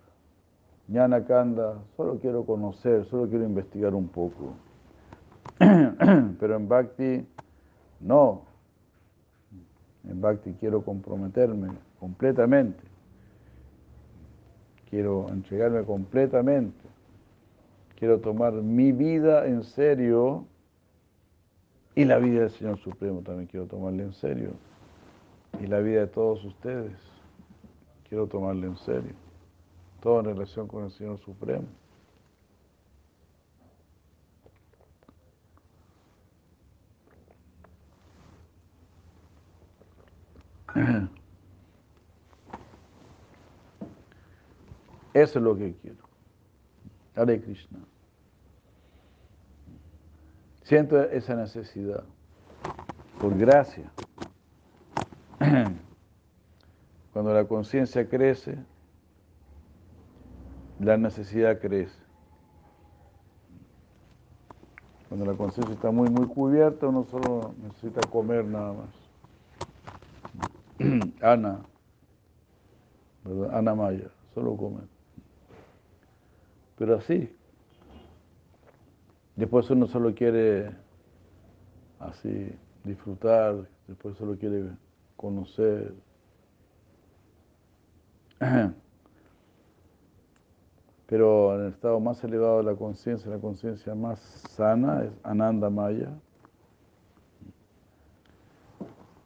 Jnana Kanda, solo quiero conocer, solo quiero investigar un poco. Pero en Bhakti, no. En Bhakti quiero comprometerme completamente. Quiero entregarme completamente. Quiero tomar mi vida en serio y la vida del Señor Supremo también quiero tomarle en serio. Y la vida de todos ustedes quiero tomarle en serio. Todo en relación con el Señor Supremo. Eso es lo que quiero. Hare Krishna. Siento esa necesidad, por gracia. Cuando la conciencia crece, la necesidad crece. Cuando la conciencia está muy, muy cubierta, uno solo necesita comer nada más. Ana, ¿verdad? Ana Maya, solo comer. Pero así, después uno solo quiere así disfrutar, después solo quiere conocer. Pero en el estado más elevado de la conciencia, la conciencia más sana es Ananda Maya,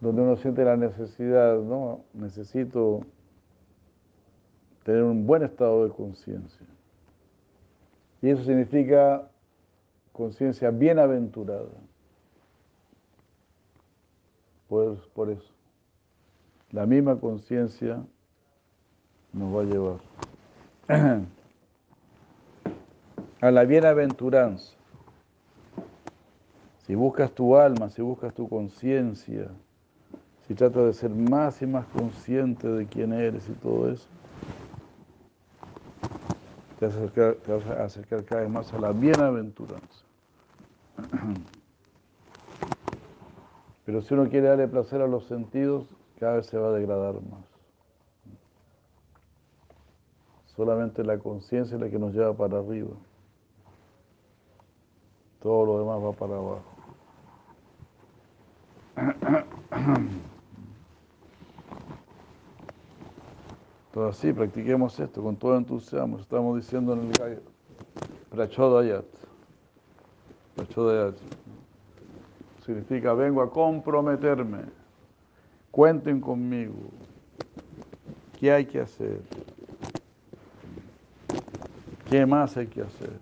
donde uno siente la necesidad, ¿no? Necesito tener un buen estado de conciencia. Y eso significa conciencia bienaventurada. Pues por eso, la misma conciencia nos va a llevar a la bienaventuranza. Si buscas tu alma, si buscas tu conciencia, si tratas de ser más y más consciente de quién eres y todo eso, te vas a acercar, a acercar cada vez más a la bienaventuranza. Pero si uno quiere darle placer a los sentidos, cada vez se va a degradar más. Solamente la conciencia es la que nos lleva para arriba. Todo lo demás va para abajo. Entonces sí, practiquemos esto con todo entusiasmo. Estamos diciendo en el. Prachodayat. Prachodayat. Significa vengo a comprometerme. Cuenten conmigo. ¿Qué hay que hacer? ¿Qué más hay que hacer?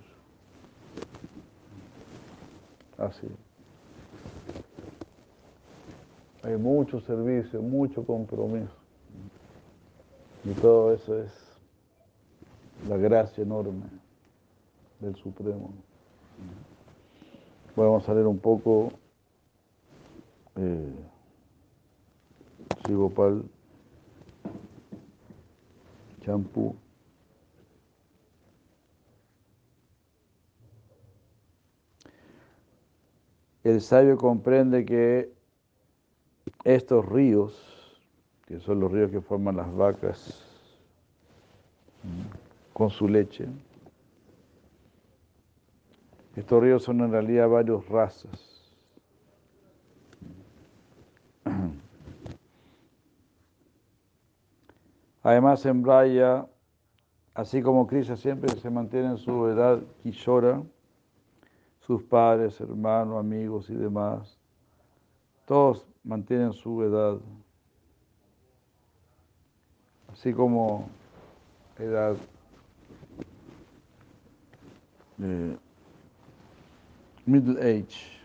Así. Hay mucho servicio, mucho compromiso. Y todo eso es la gracia enorme del Supremo. Vamos a leer un poco eh, Sigopal Champú. el sabio comprende que estos ríos, que son los ríos que forman las vacas con su leche, estos ríos son en realidad varias razas. Además, en Braya, así como Krishna siempre se mantiene en su edad Kishora, sus padres, hermanos, amigos y demás, todos mantienen su edad, así como edad de middle age,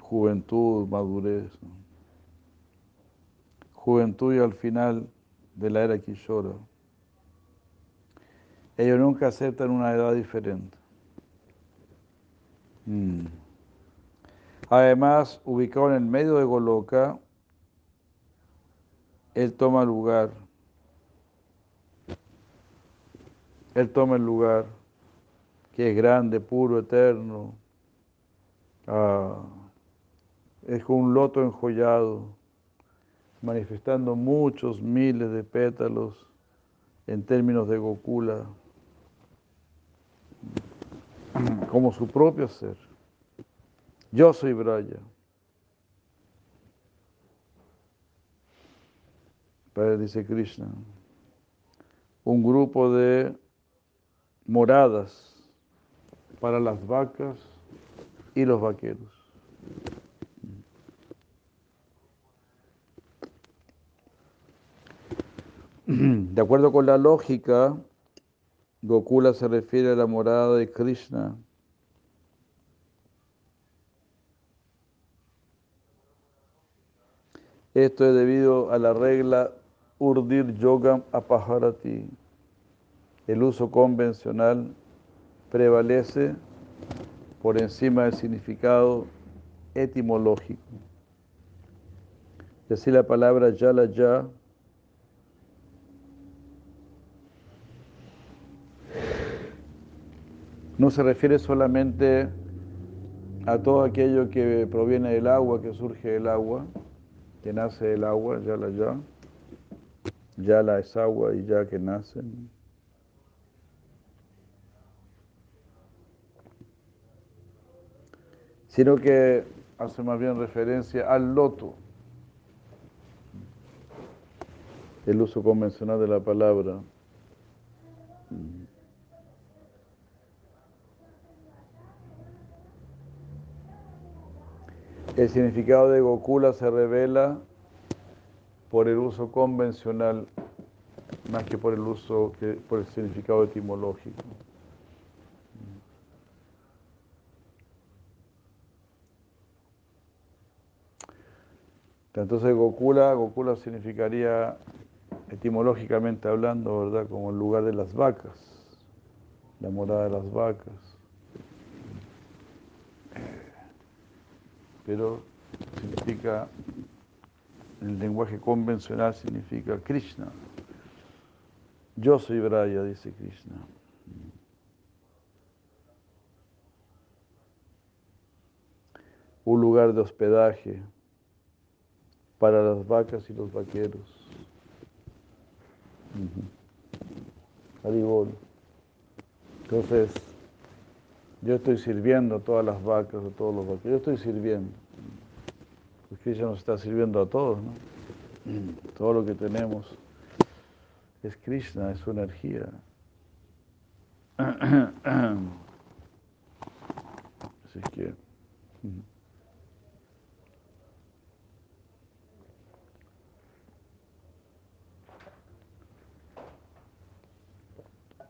juventud, madurez, juventud y al final de la era Kishora. Ellos nunca aceptan una edad diferente. Mm. Además, ubicado en el medio de Goloka, él toma lugar. Él toma el lugar que es grande, puro, eterno. Ah, es como un loto enjollado, manifestando muchos miles de pétalos en términos de Gokula, como su propio ser. Yo soy Braya. Dice Krishna, un grupo de moradas para las vacas y los vaqueros. De acuerdo con la lógica, Gokula se refiere a la morada de Krishna. Esto es debido a la regla Urdir Yogam Apaharati. El uso convencional prevalece por encima del significado etimológico. Y así la palabra Yala Ya no se refiere solamente a todo aquello que proviene del agua, que surge del agua, que nace del agua, Yala Ya. Yala es agua y ya que nacen. sino que hace más bien referencia al loto, el uso convencional de la palabra. El significado de Gokula se revela por el uso convencional más que por el uso, que por el significado etimológico. Entonces Gokula, Gokula significaría etimológicamente hablando, ¿verdad? Como el lugar de las vacas, la morada de las vacas. Pero significa, el lenguaje convencional significa Krishna. Yo soy Braya, dice Krishna. Un lugar de hospedaje para las vacas y los vaqueros. Uh Entonces, yo estoy sirviendo a todas las vacas, a todos los vaqueros. Yo estoy sirviendo. Porque ella nos está sirviendo a todos, ¿no? Todo lo que tenemos es Krishna, es su energía. Así que.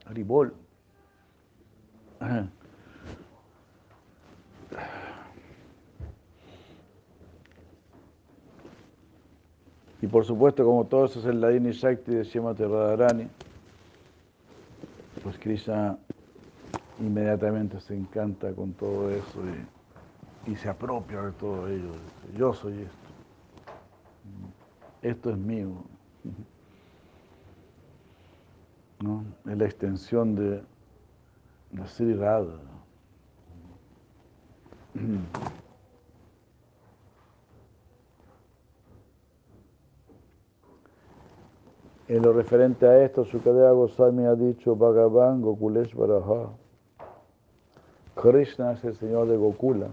Haribol. Y por supuesto, como todo eso es el Ladini Shakti de Shimati Radharani, pues Krishna inmediatamente se encanta con todo eso y, se apropia de todo ello. Yo soy esto. Esto es mío. ¿no? es la extensión de la Sri Radha. En lo referente a esto, Sukadeva Goswami ha dicho Bhagavan Gokuleshvaraha. Krishna es el Señor de Gokula.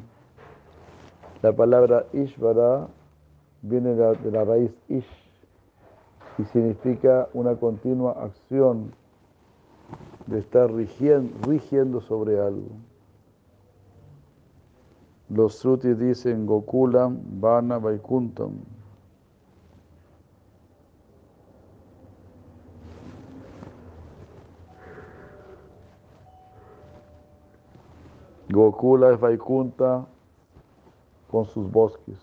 La palabra Ishvara viene de la raíz Ish, y significa una continua acción de estar rigiendo, sobre algo. Los Srutis dicen Gokulam, Vana, Vaikuntam. Gokula es Vaikunta con sus bosques.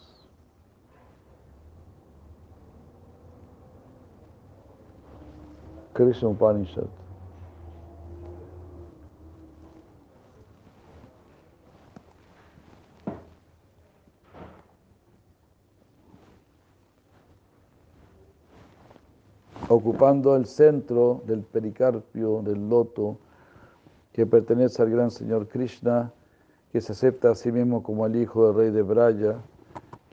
Krishna Upanishad. ocupando el centro del pericarpio del loto que pertenece al gran Señor Krishna, que se acepta a sí mismo como el hijo del rey de Braya,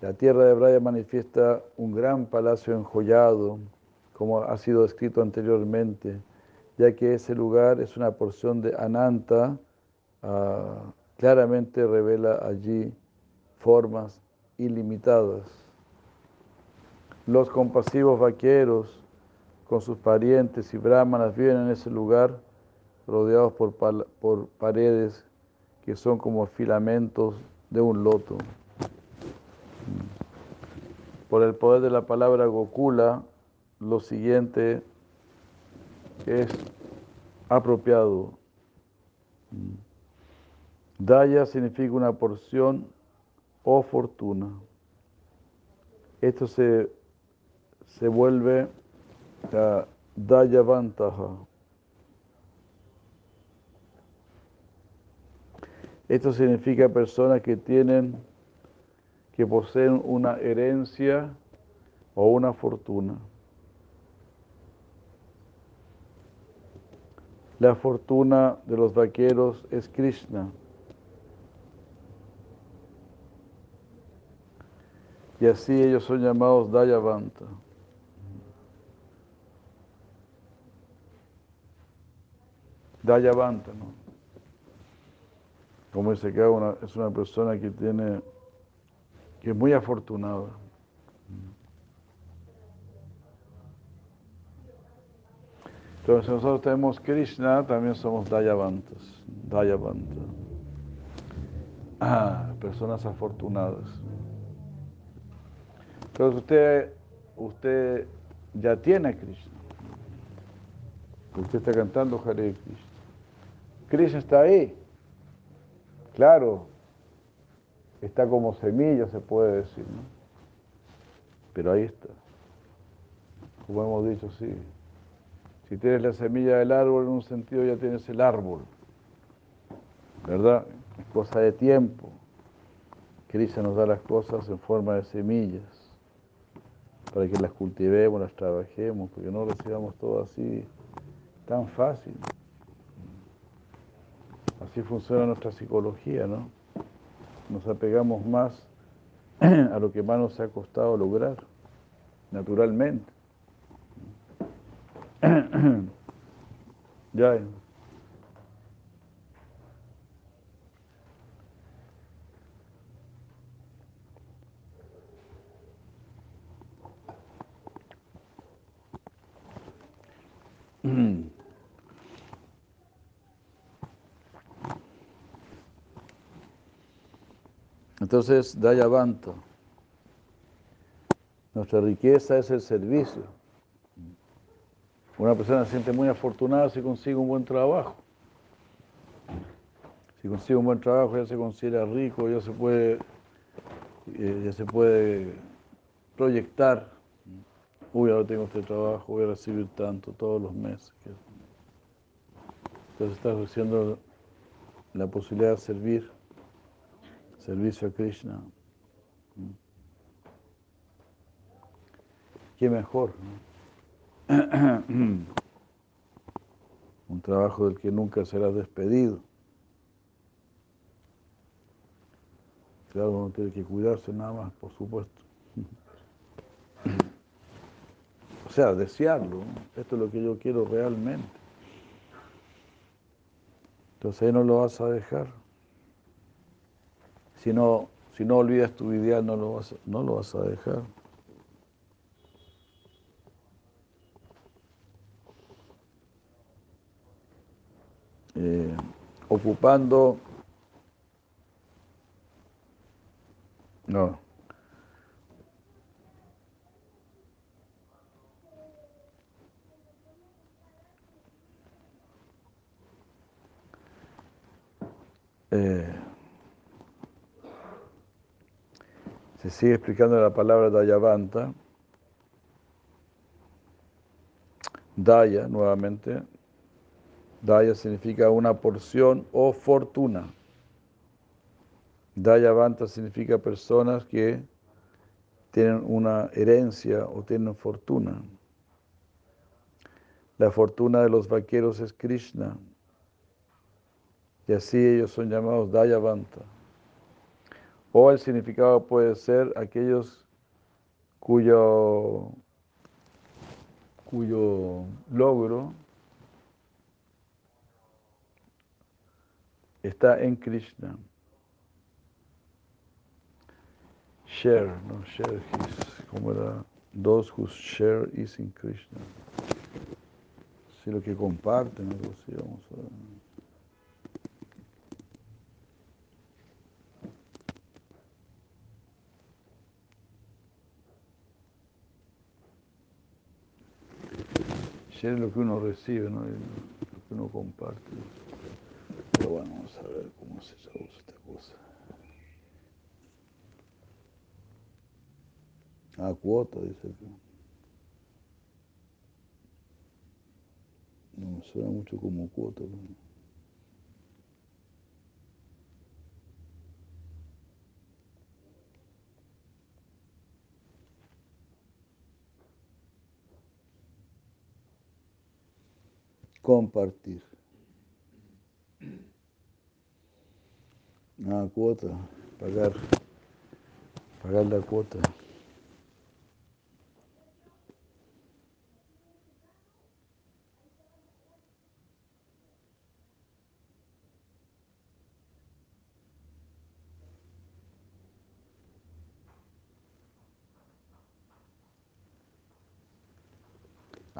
La tierra de Braya manifiesta un gran palacio enjollado, como ha sido escrito anteriormente, ya que ese lugar es una porción de Ananta, uh, claramente revela allí formas ilimitadas. Los compasivos vaqueros con sus parientes y brahmanas viven en ese lugar rodeados por paredes que son como filamentos de un loto. Por el poder de la palabra Gokula, lo siguiente es apropiado. Daya significa una porción o fortuna. Esto se, se vuelve uh, Daya Vantaja. Esto significa personas que tienen, que poseen una herencia o una fortuna. La fortuna de los vaqueros es Krishna. Y así ellos son llamados Dayavanta. Dayavanta, ¿no? Como dice que una, es una persona que tiene, que es muy afortunada. Entonces nosotros tenemos Krishna, también somos Dayavantas, Dayavanta. Ah, personas afortunadas. Entonces usted, usted ya tiene a Krishna. Usted está cantando Hare Krishna. Krishna está ahí. Claro, está como semilla, se puede decir, ¿no? Pero ahí está. Como hemos dicho, sí. Si tienes la semilla del árbol, en un sentido ya tienes el árbol. ¿Verdad? Es cosa de tiempo. Krishna nos da las cosas en forma de semillas para que las cultivemos, las trabajemos, porque no recibamos todo así tan fácil. Así funciona nuestra psicología, ¿no? Nos apegamos más a lo que más nos ha costado lograr, naturalmente. ya. Entonces, Dayavanta. Nuestra riqueza es el servicio. Una persona se siente muy afortunada si consigue un buen trabajo. Si consigue un buen trabajo ya se considera rico, ya se puede, eh, ya se puede proyectar. Uy, ahora tengo este trabajo, voy a recibir tanto todos los meses. Entonces estás recibiendo la posibilidad de servir servicio a Krishna. ¿Qué mejor? Un trabajo del que nunca serás despedido. Claro, uno tiene que cuidarse nada más, por supuesto. O sea, desearlo. Esto es lo que yo quiero realmente. Entonces ahí no lo vas a dejar. Si no, si no olvidas tu ideal, no lo vas, no lo vas a dejar. Eh, ocupando, no, eh, Se sigue explicando la palabra Dayavanta. Daya, nuevamente. Daya significa una porción o fortuna. Dayavanta significa personas que tienen una herencia o tienen fortuna. La fortuna de los vaqueros es Krishna. Y así ellos son llamados Dayavanta. O el significado puede ser aquellos cuyo, cuyo logro está en Krishna. Share, no share his, como era, those whose share is in Krishna. Si lo que comparten, algo así, vamos a ver. Es lo que uno recibe, ¿no? Lo que uno comparte. Pero bueno, vamos a ver cómo se usa esta cosa. Ah, cuota, dice acá. No me suena mucho como cuota. ¿no? Compartir. Ah, cuota, pagar, pagar la cuota. Ah,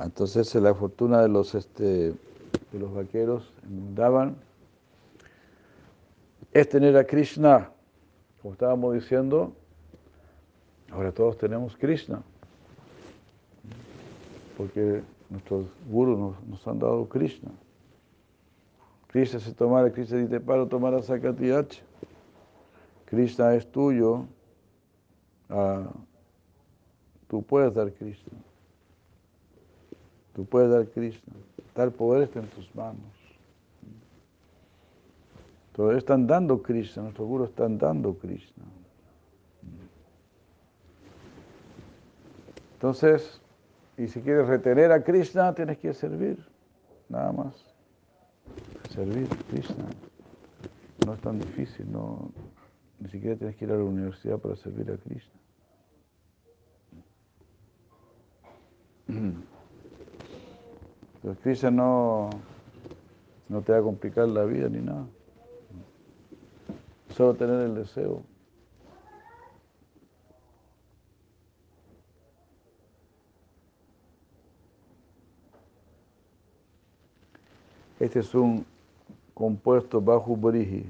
Entonces la fortuna de los este de los vaqueros daban es tener a Krishna, como estábamos diciendo, ahora todos tenemos Krishna, porque nuestros gurus nos, han dado Krishna. Krishna se tomara, Krishna dice, para tomar a Sakatiach. Krishna es tuyo, ah, tú puedes dar Krishna. Tú puedes dar Krishna. Tal poder está en tus manos. Todos están dando Krishna, nuestros gurus están dando Krishna. Entonces, y si quieres retener a Krishna, tienes que servir, nada más. Servir Krishna. No es tan difícil, no, ni siquiera tienes que ir a la universidad para servir a Krishna. Pero Krishna no, no te va a complicar la vida ni nada. Solo tener el deseo. Este es un compuesto bajo Briji.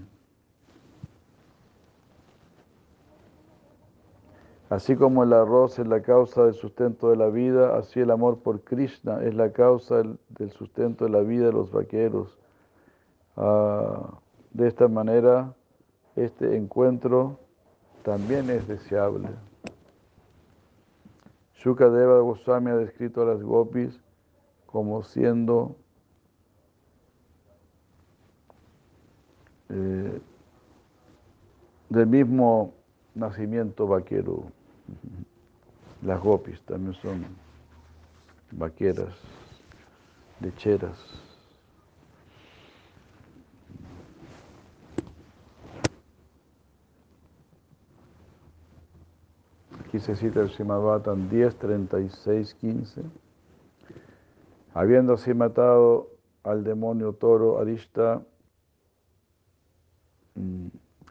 Así como el arroz es la causa del sustento de la vida, así el amor por Krishna es la causa del, sustento de la vida de los vaqueros. Ah, de esta manera, este encuentro también es deseable. Shukadeva Goswami ha descrito a las gopis como siendo eh, del mismo nacimiento vaquero. Las gopis también son vaqueras, lecheras. Aquí se cita el Shimabhatan 10, 36, 15. Habiendo así matado al demonio toro Arishta, mm,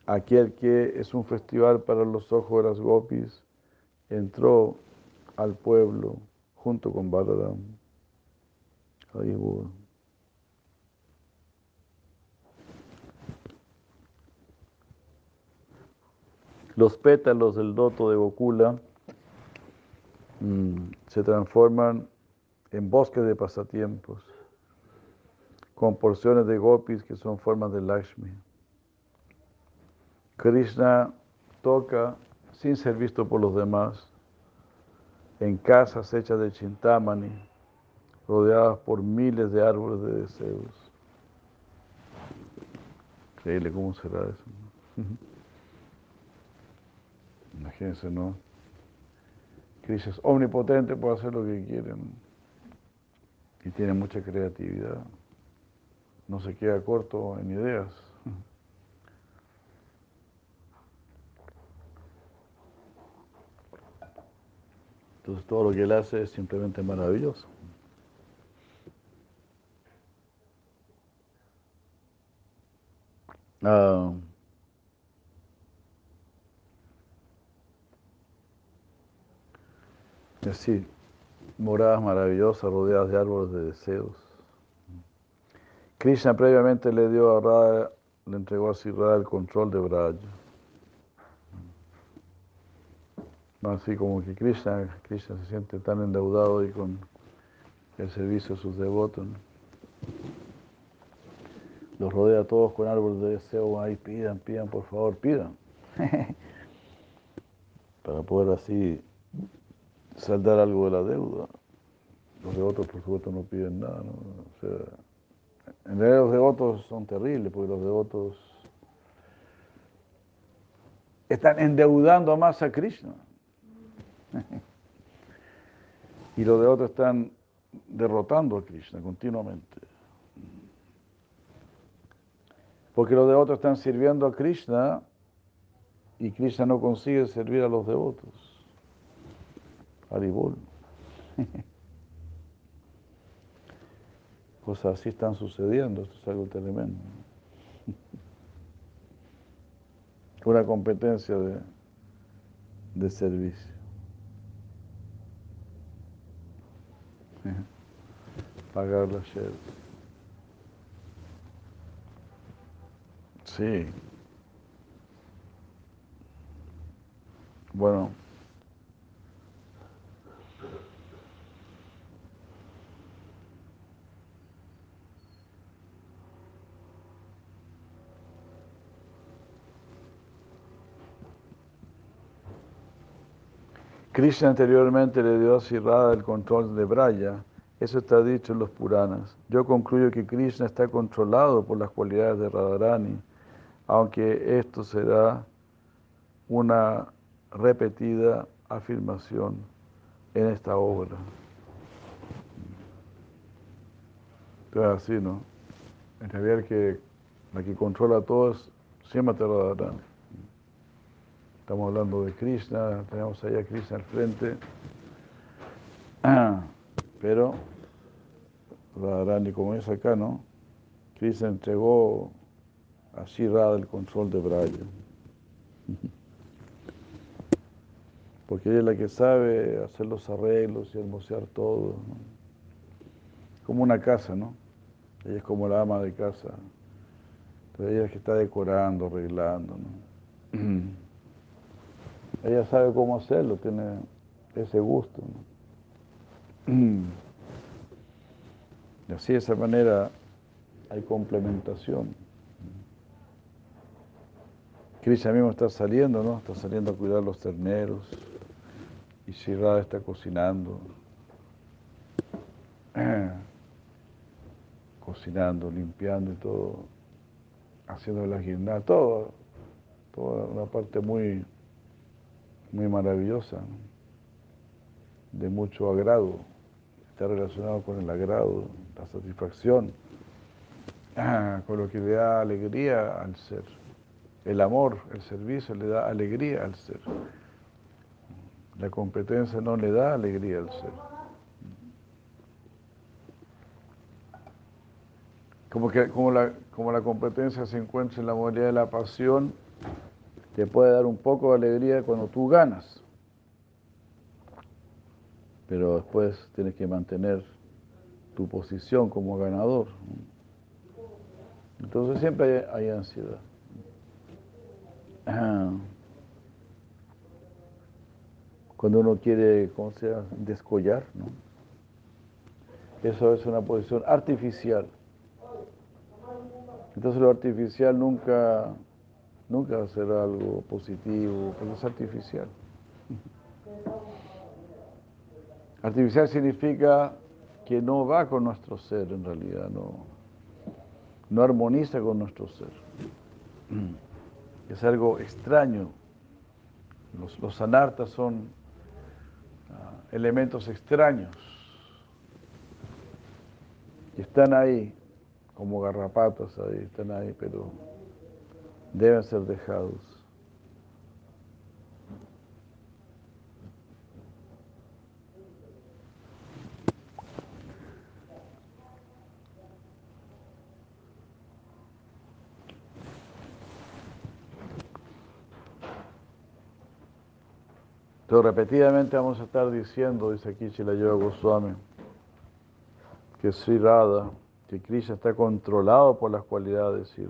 aquel que es un festival para los ojos de las gopis, entró al pueblo junto con Balaram. Ahí. Los pétalos del doto de Gokula mm, se transforman en bosques de pasatiempos, con porciones de gopis que son formas de Lakshmi. Krishna toca sin ser visto por los demás, en casas hechas de chintamani, rodeadas por miles de árboles de deseos. Increíble cómo será eso. Imagínense, ¿no? Krishna es omnipotente, puede hacer lo que quiere. Y tiene mucha creatividad. No se queda corto en ideas. Entonces todo lo que él hace es simplemente maravilloso. Ah, así, moradas maravillosas rodeadas de árboles de deseos. Krishna previamente le dio a Radha, le entregó a Sirra el control de Braja. Así como que Krishna, Krishna se siente tan endeudado y con el servicio de sus devotos. Los rodea a todos con árboles de deseo, ahí pidan, pidan, por favor, pidan. Para poder así saldar algo de la deuda. Los devotos, por supuesto, no piden nada. ¿no? en realidad los devotos son terribles, porque los devotos están endeudando más a Krishna. Y los devotos están derrotando a Krishna continuamente. Porque los devotos están sirviendo a Krishna y Krishna no consigue servir a los devotos. Haribol. Cosas así están sucediendo, esto es algo tremendo. Una competencia de, de servicio. Pagar la share. Sí. Bueno. Krishna anteriormente le dio a Sirrada el control de Braya. Eso está dicho en los Puranas. Yo concluyo que Krishna está controlado por las cualidades de Radharani, aunque esto será una repetida afirmación en esta obra. Entonces así, ¿no? En realidad que la que controla todo es siempre Radharani. Estamos hablando de Krishna, tenemos ahí a Krishna al frente. Pero Radharani, como es acá, ¿no? Krishna entregó a Shirada el control de Braya. Porque ella es la que sabe hacer los arreglos y hermosear todo. Como una casa, ¿no? Ella es como la ama de casa. Entonces ella es que está decorando, arreglando, ¿no? Ella sabe cómo hacerlo, tiene ese gusto. Y así de esa manera hay complementación. Krishna mismo está saliendo, ¿no? Está saliendo a cuidar los terneros. Y Shirada está cocinando. cocinando, limpiando y todo. Haciendo la guirnalda, todo. Toda una parte muy muy maravillosa, de mucho agrado, está relacionado con el agrado, la satisfacción, con lo que le da alegría al ser. El amor, el servicio le da alegría al ser. La competencia no le da alegría al ser. Como, que, como, la, como la competencia se encuentra en la modalidad de la pasión, te puede dar un poco de alegría cuando tú ganas, pero después tienes que mantener tu posición como ganador. Entonces siempre hay, ansiedad. Cuando uno quiere, ¿cómo se llama? Descollar, ¿no? Eso es una posición artificial. Entonces lo artificial nunca nunca va a ser algo positivo, porque es artificial. Artificial significa que no va con nuestro ser en realidad, no, no armoniza con nuestro ser. Es algo extraño. Los, los anartas son ah, elementos extraños y están ahí como garrapatas ahí, están ahí, pero deben ser dejados. Entonces, repetidamente vamos a estar diciendo, dice aquí Chilayoga Goswami, que Sri que Krishna está controlado por las cualidades de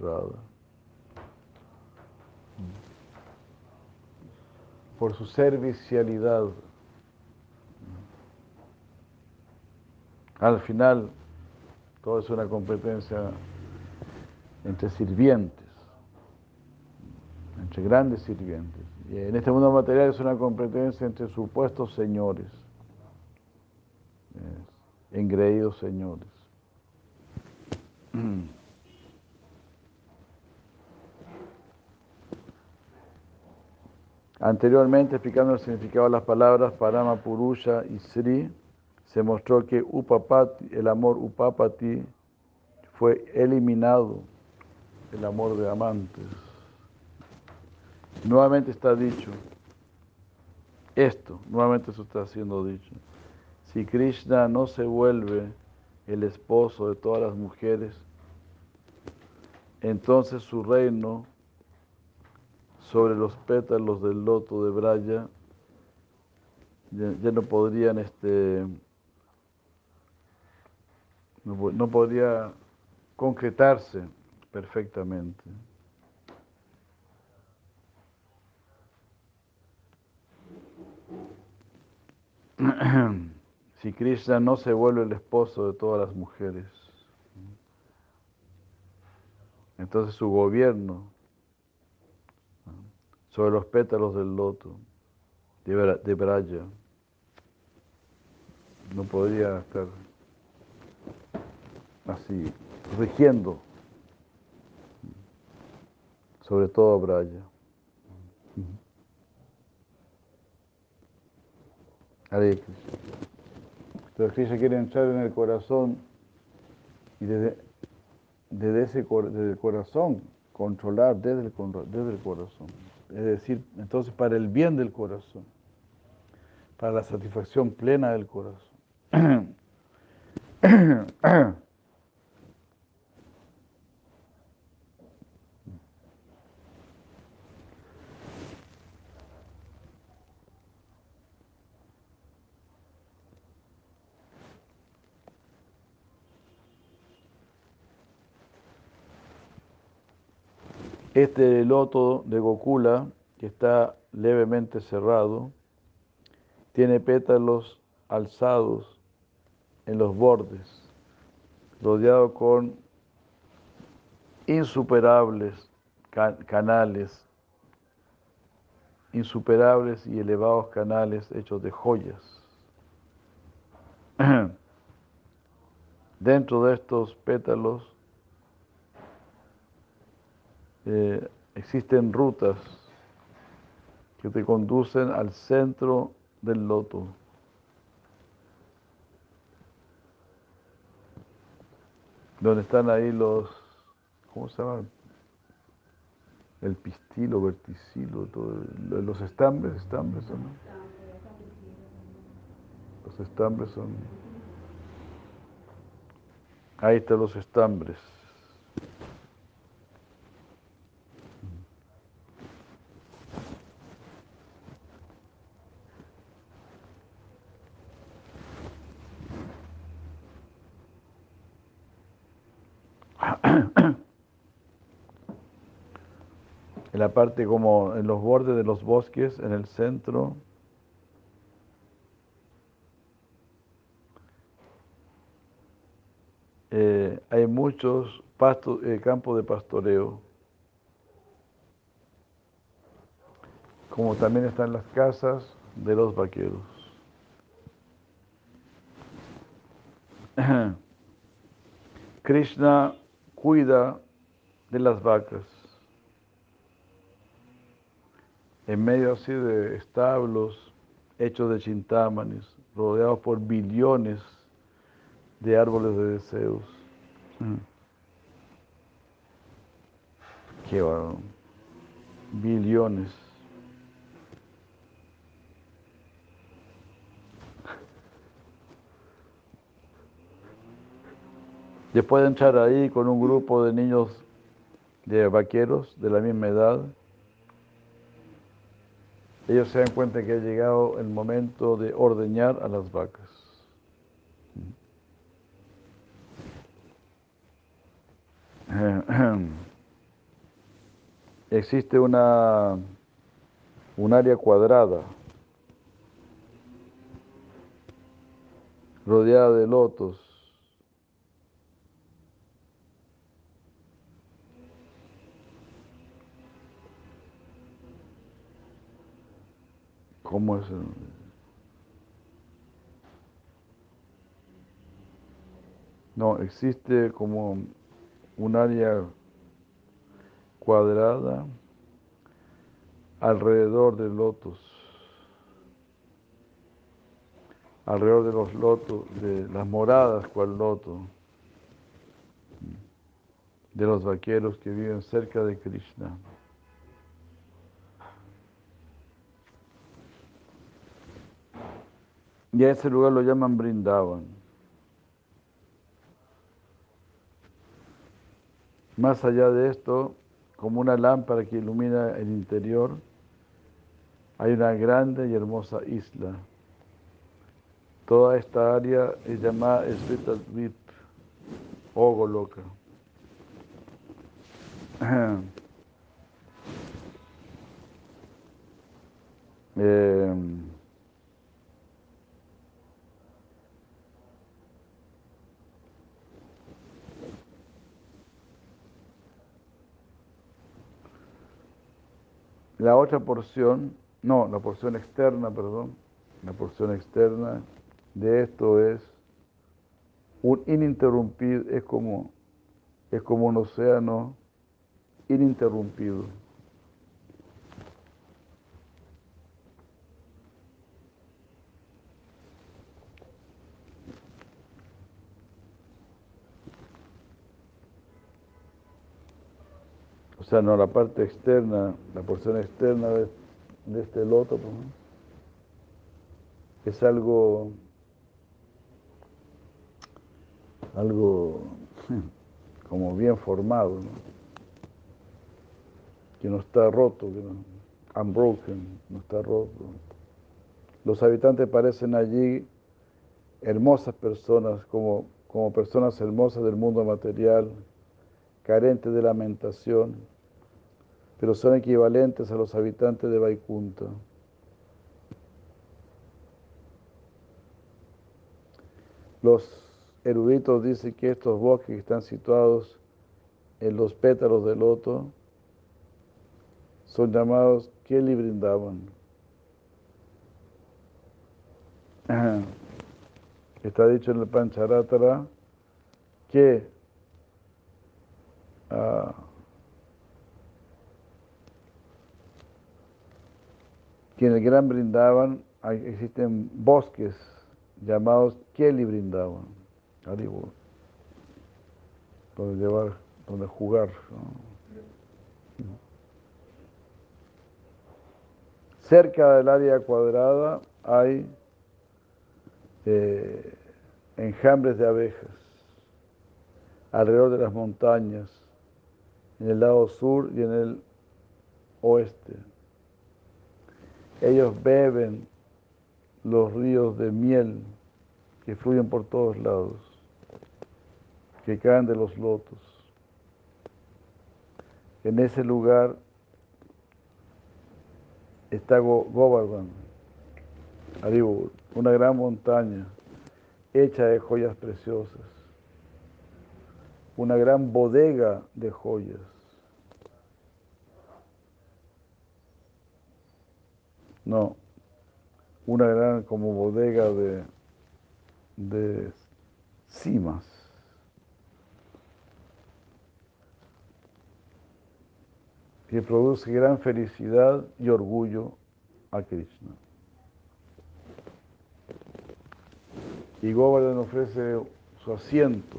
Por su servicialidad. Al final, todo es una competencia entre sirvientes, entre grandes sirvientes. En este mundo material es una competencia entre supuestos señores, engreídos señores. Anteriormente, explicando el significado de las palabras Parama Purusha y Sri, se mostró que Upapati, el amor Upapati, fue eliminado, el amor de amantes. Nuevamente está dicho, esto, nuevamente eso está siendo dicho. Si Krishna no se vuelve el esposo de todas las mujeres, entonces su reino sobre los pétalos del loto de Braya ya, no podrían, este, no, no podría concretarse perfectamente. si Krishna no se vuelve el esposo de todas las mujeres, entonces su gobierno sobre los pétalos del loto de Braya no podría estar así rigiendo sobre todo Braya. Hare. Entonces Krishna quiere entrar en el corazón y desde, desde, ese, desde el corazón controlar desde el, desde el corazón. Es decir, entonces para el bien del corazón, para la satisfacción plena del corazón. Este loto de Gokula, que está levemente cerrado, tiene pétalos alzados en los bordes, rodeado con insuperables canales, insuperables y elevados canales hechos de joyas. Dentro de estos pétalos eh, existen rutas que te conducen al centro del loto. Donde están ahí los, ¿cómo se llama? El pistilo, verticilo, los estambres, estambres son. Los estambres son. Ahí están los estambres. en parte como en los bordes de los bosques, en el centro. Eh, hay muchos pastos, eh, campos de pastoreo, como también están las casas de los vaqueros. Krishna cuida de las vacas en medio así de establos hechos de chintámanes, rodeados por billones de árboles de deseos. Mm. Qué bueno. Billones. Después de entrar ahí con un grupo de niños de vaqueros de la misma edad, ellos se dan cuenta que ha llegado el momento de ordeñar a las vacas. Existe una un área cuadrada rodeada de lotos ¿Cómo es? No, existe como un área cuadrada alrededor del lotos, alrededor de los lotos, de las moradas cual loto, de los vaqueros que viven cerca de Krishna. Y a ese lugar lo llaman Brindavan. Más allá de esto, como una lámpara que ilumina el interior, hay una grande y hermosa isla. Toda esta área es llamada Svitadvip o Goloka. eh, La otra porción, no, la porción externa, perdón, la porción externa de esto es un ininterrumpido, es como, es como un océano ininterrumpido. Sea, no la parte externa, la porción externa de, este loto, pues, es algo, algo como bien formado, que no está roto, que no, unbroken, no está roto. Los habitantes parecen allí hermosas personas, como, como personas hermosas del mundo material, carentes de lamentación, pero son equivalentes a los habitantes de Vaikunta. Los eruditos dicen que estos bosques que están situados en los pétalos del loto son llamados Kelly Brindavan. Está dicho en el Pancharatara que uh, que en el Gran Brindavan existen bosques llamados Kelly Brindavan, donde llevar, donde jugar. Cerca del área cuadrada hay eh, enjambres de abejas alrededor de las montañas, en el lado sur y en el oeste. Ellos beben los ríos de miel que fluyen por todos lados, que caen de los lotos. En ese lugar está Govardhan, una gran montaña hecha de joyas preciosas, una gran bodega de joyas. No, una gran como bodega de, de cimas. que produce gran felicidad y orgullo a Krishna. Y Govardhan ofrece su asiento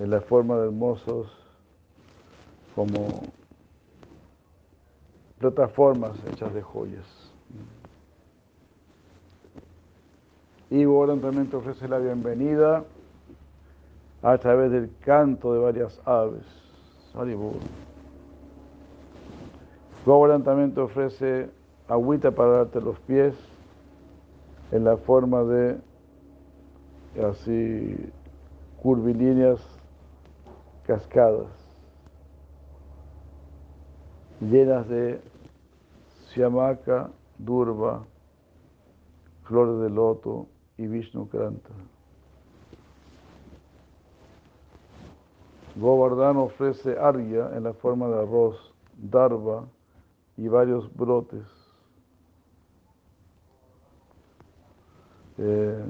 en la forma de hermosos como plataformas hechas de joyas. Y te ofrece la bienvenida a través del canto de varias aves. Te ofrece agüita para darte los pies en la forma de así curvilíneas cascadas llenas de siamaka, durva, flores de loto y Vishnu Kranta. Govardhan ofrece arya en la forma de arroz, darva y varios brotes. Eh,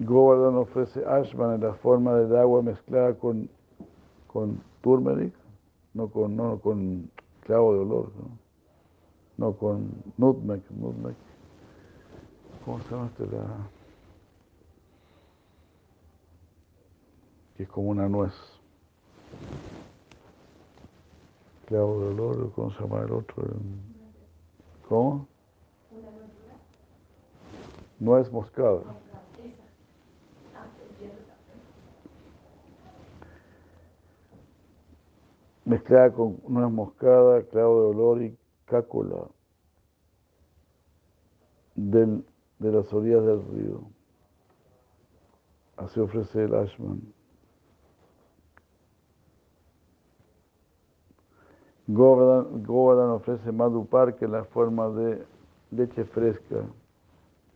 Govardhan ofrece ashman en la forma de agua mezclada con, con turmeric, no con, no con clavo de olor, no, no con nutmeg, nutmeg. ¿Cómo se llama este? La... Que es como una nuez. Clavo de olor, ¿cómo se llama el otro? ¿Cómo? Nuez moscada. Mezclada con nuez moscada, clavo de olor y cácula del, de las orillas del río. Así ofrece el Ashman. Govardhan, ofrece Madhupar, que la forma de leche fresca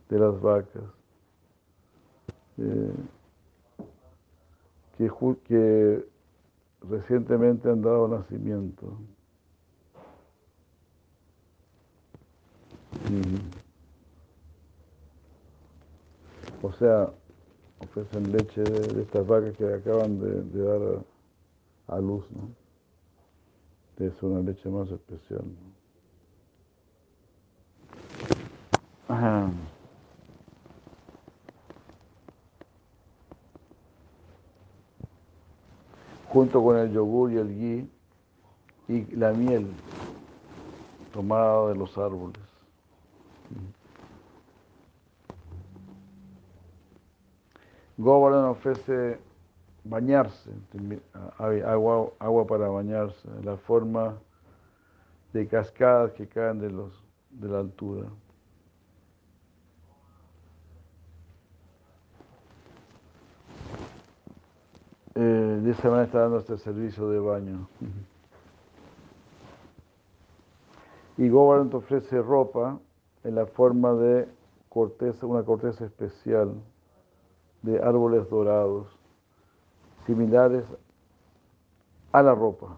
de las vacas, eh, que, que recientemente han dado nacimiento. O sea, ofrecen leche de, estas vacas que acaban de, dar a, luz, ¿no? Es una leche más especial. Junto con el yogur y el ghee y la miel tomada de los árboles. Govardhan ofrece bañarse, agua, agua para bañarse, la forma de cascadas que caen de, los, de la altura. Eh, de esa manera está dando este servicio de baño. Y Govardhan ofrece ropa en la forma de corteza, una corteza especial de árboles dorados, similares a la ropa,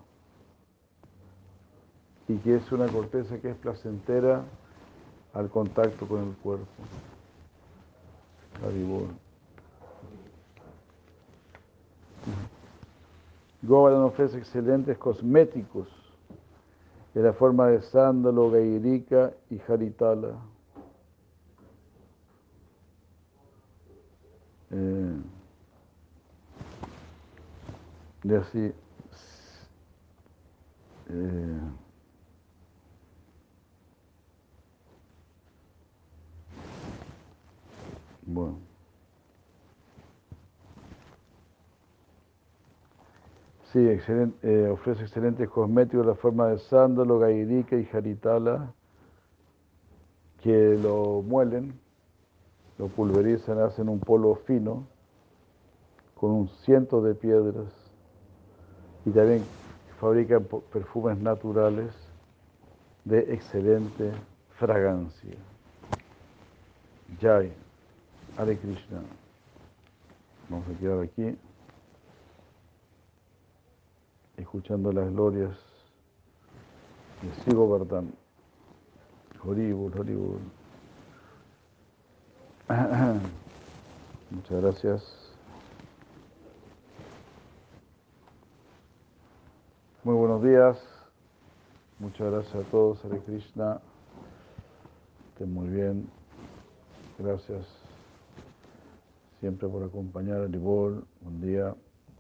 y que es una corteza que es placentera al contacto con el cuerpo. Govardhan ofrece excelentes cosméticos de la forma de sándalo, gairica y jaritala. Eh, así. Eh, bueno. Sí, excelente, eh, ofrece excelentes cosméticos la forma de sándalo, gairica y jaritala, que lo muelen lo pulverizan, hacen un polvo fino con un ciento de piedras y también fabrican perfumes naturales de excelente fragancia. Jai, Hare Krishna. Vamos a quedar aquí escuchando las glorias de Sigo Bardhan. Horibul, Horibul. Muchas gracias. Muy buenos días. Muchas gracias a todos, Hare Krishna. Estén muy bien. Gracias siempre por acompañar a Libor. Buen día.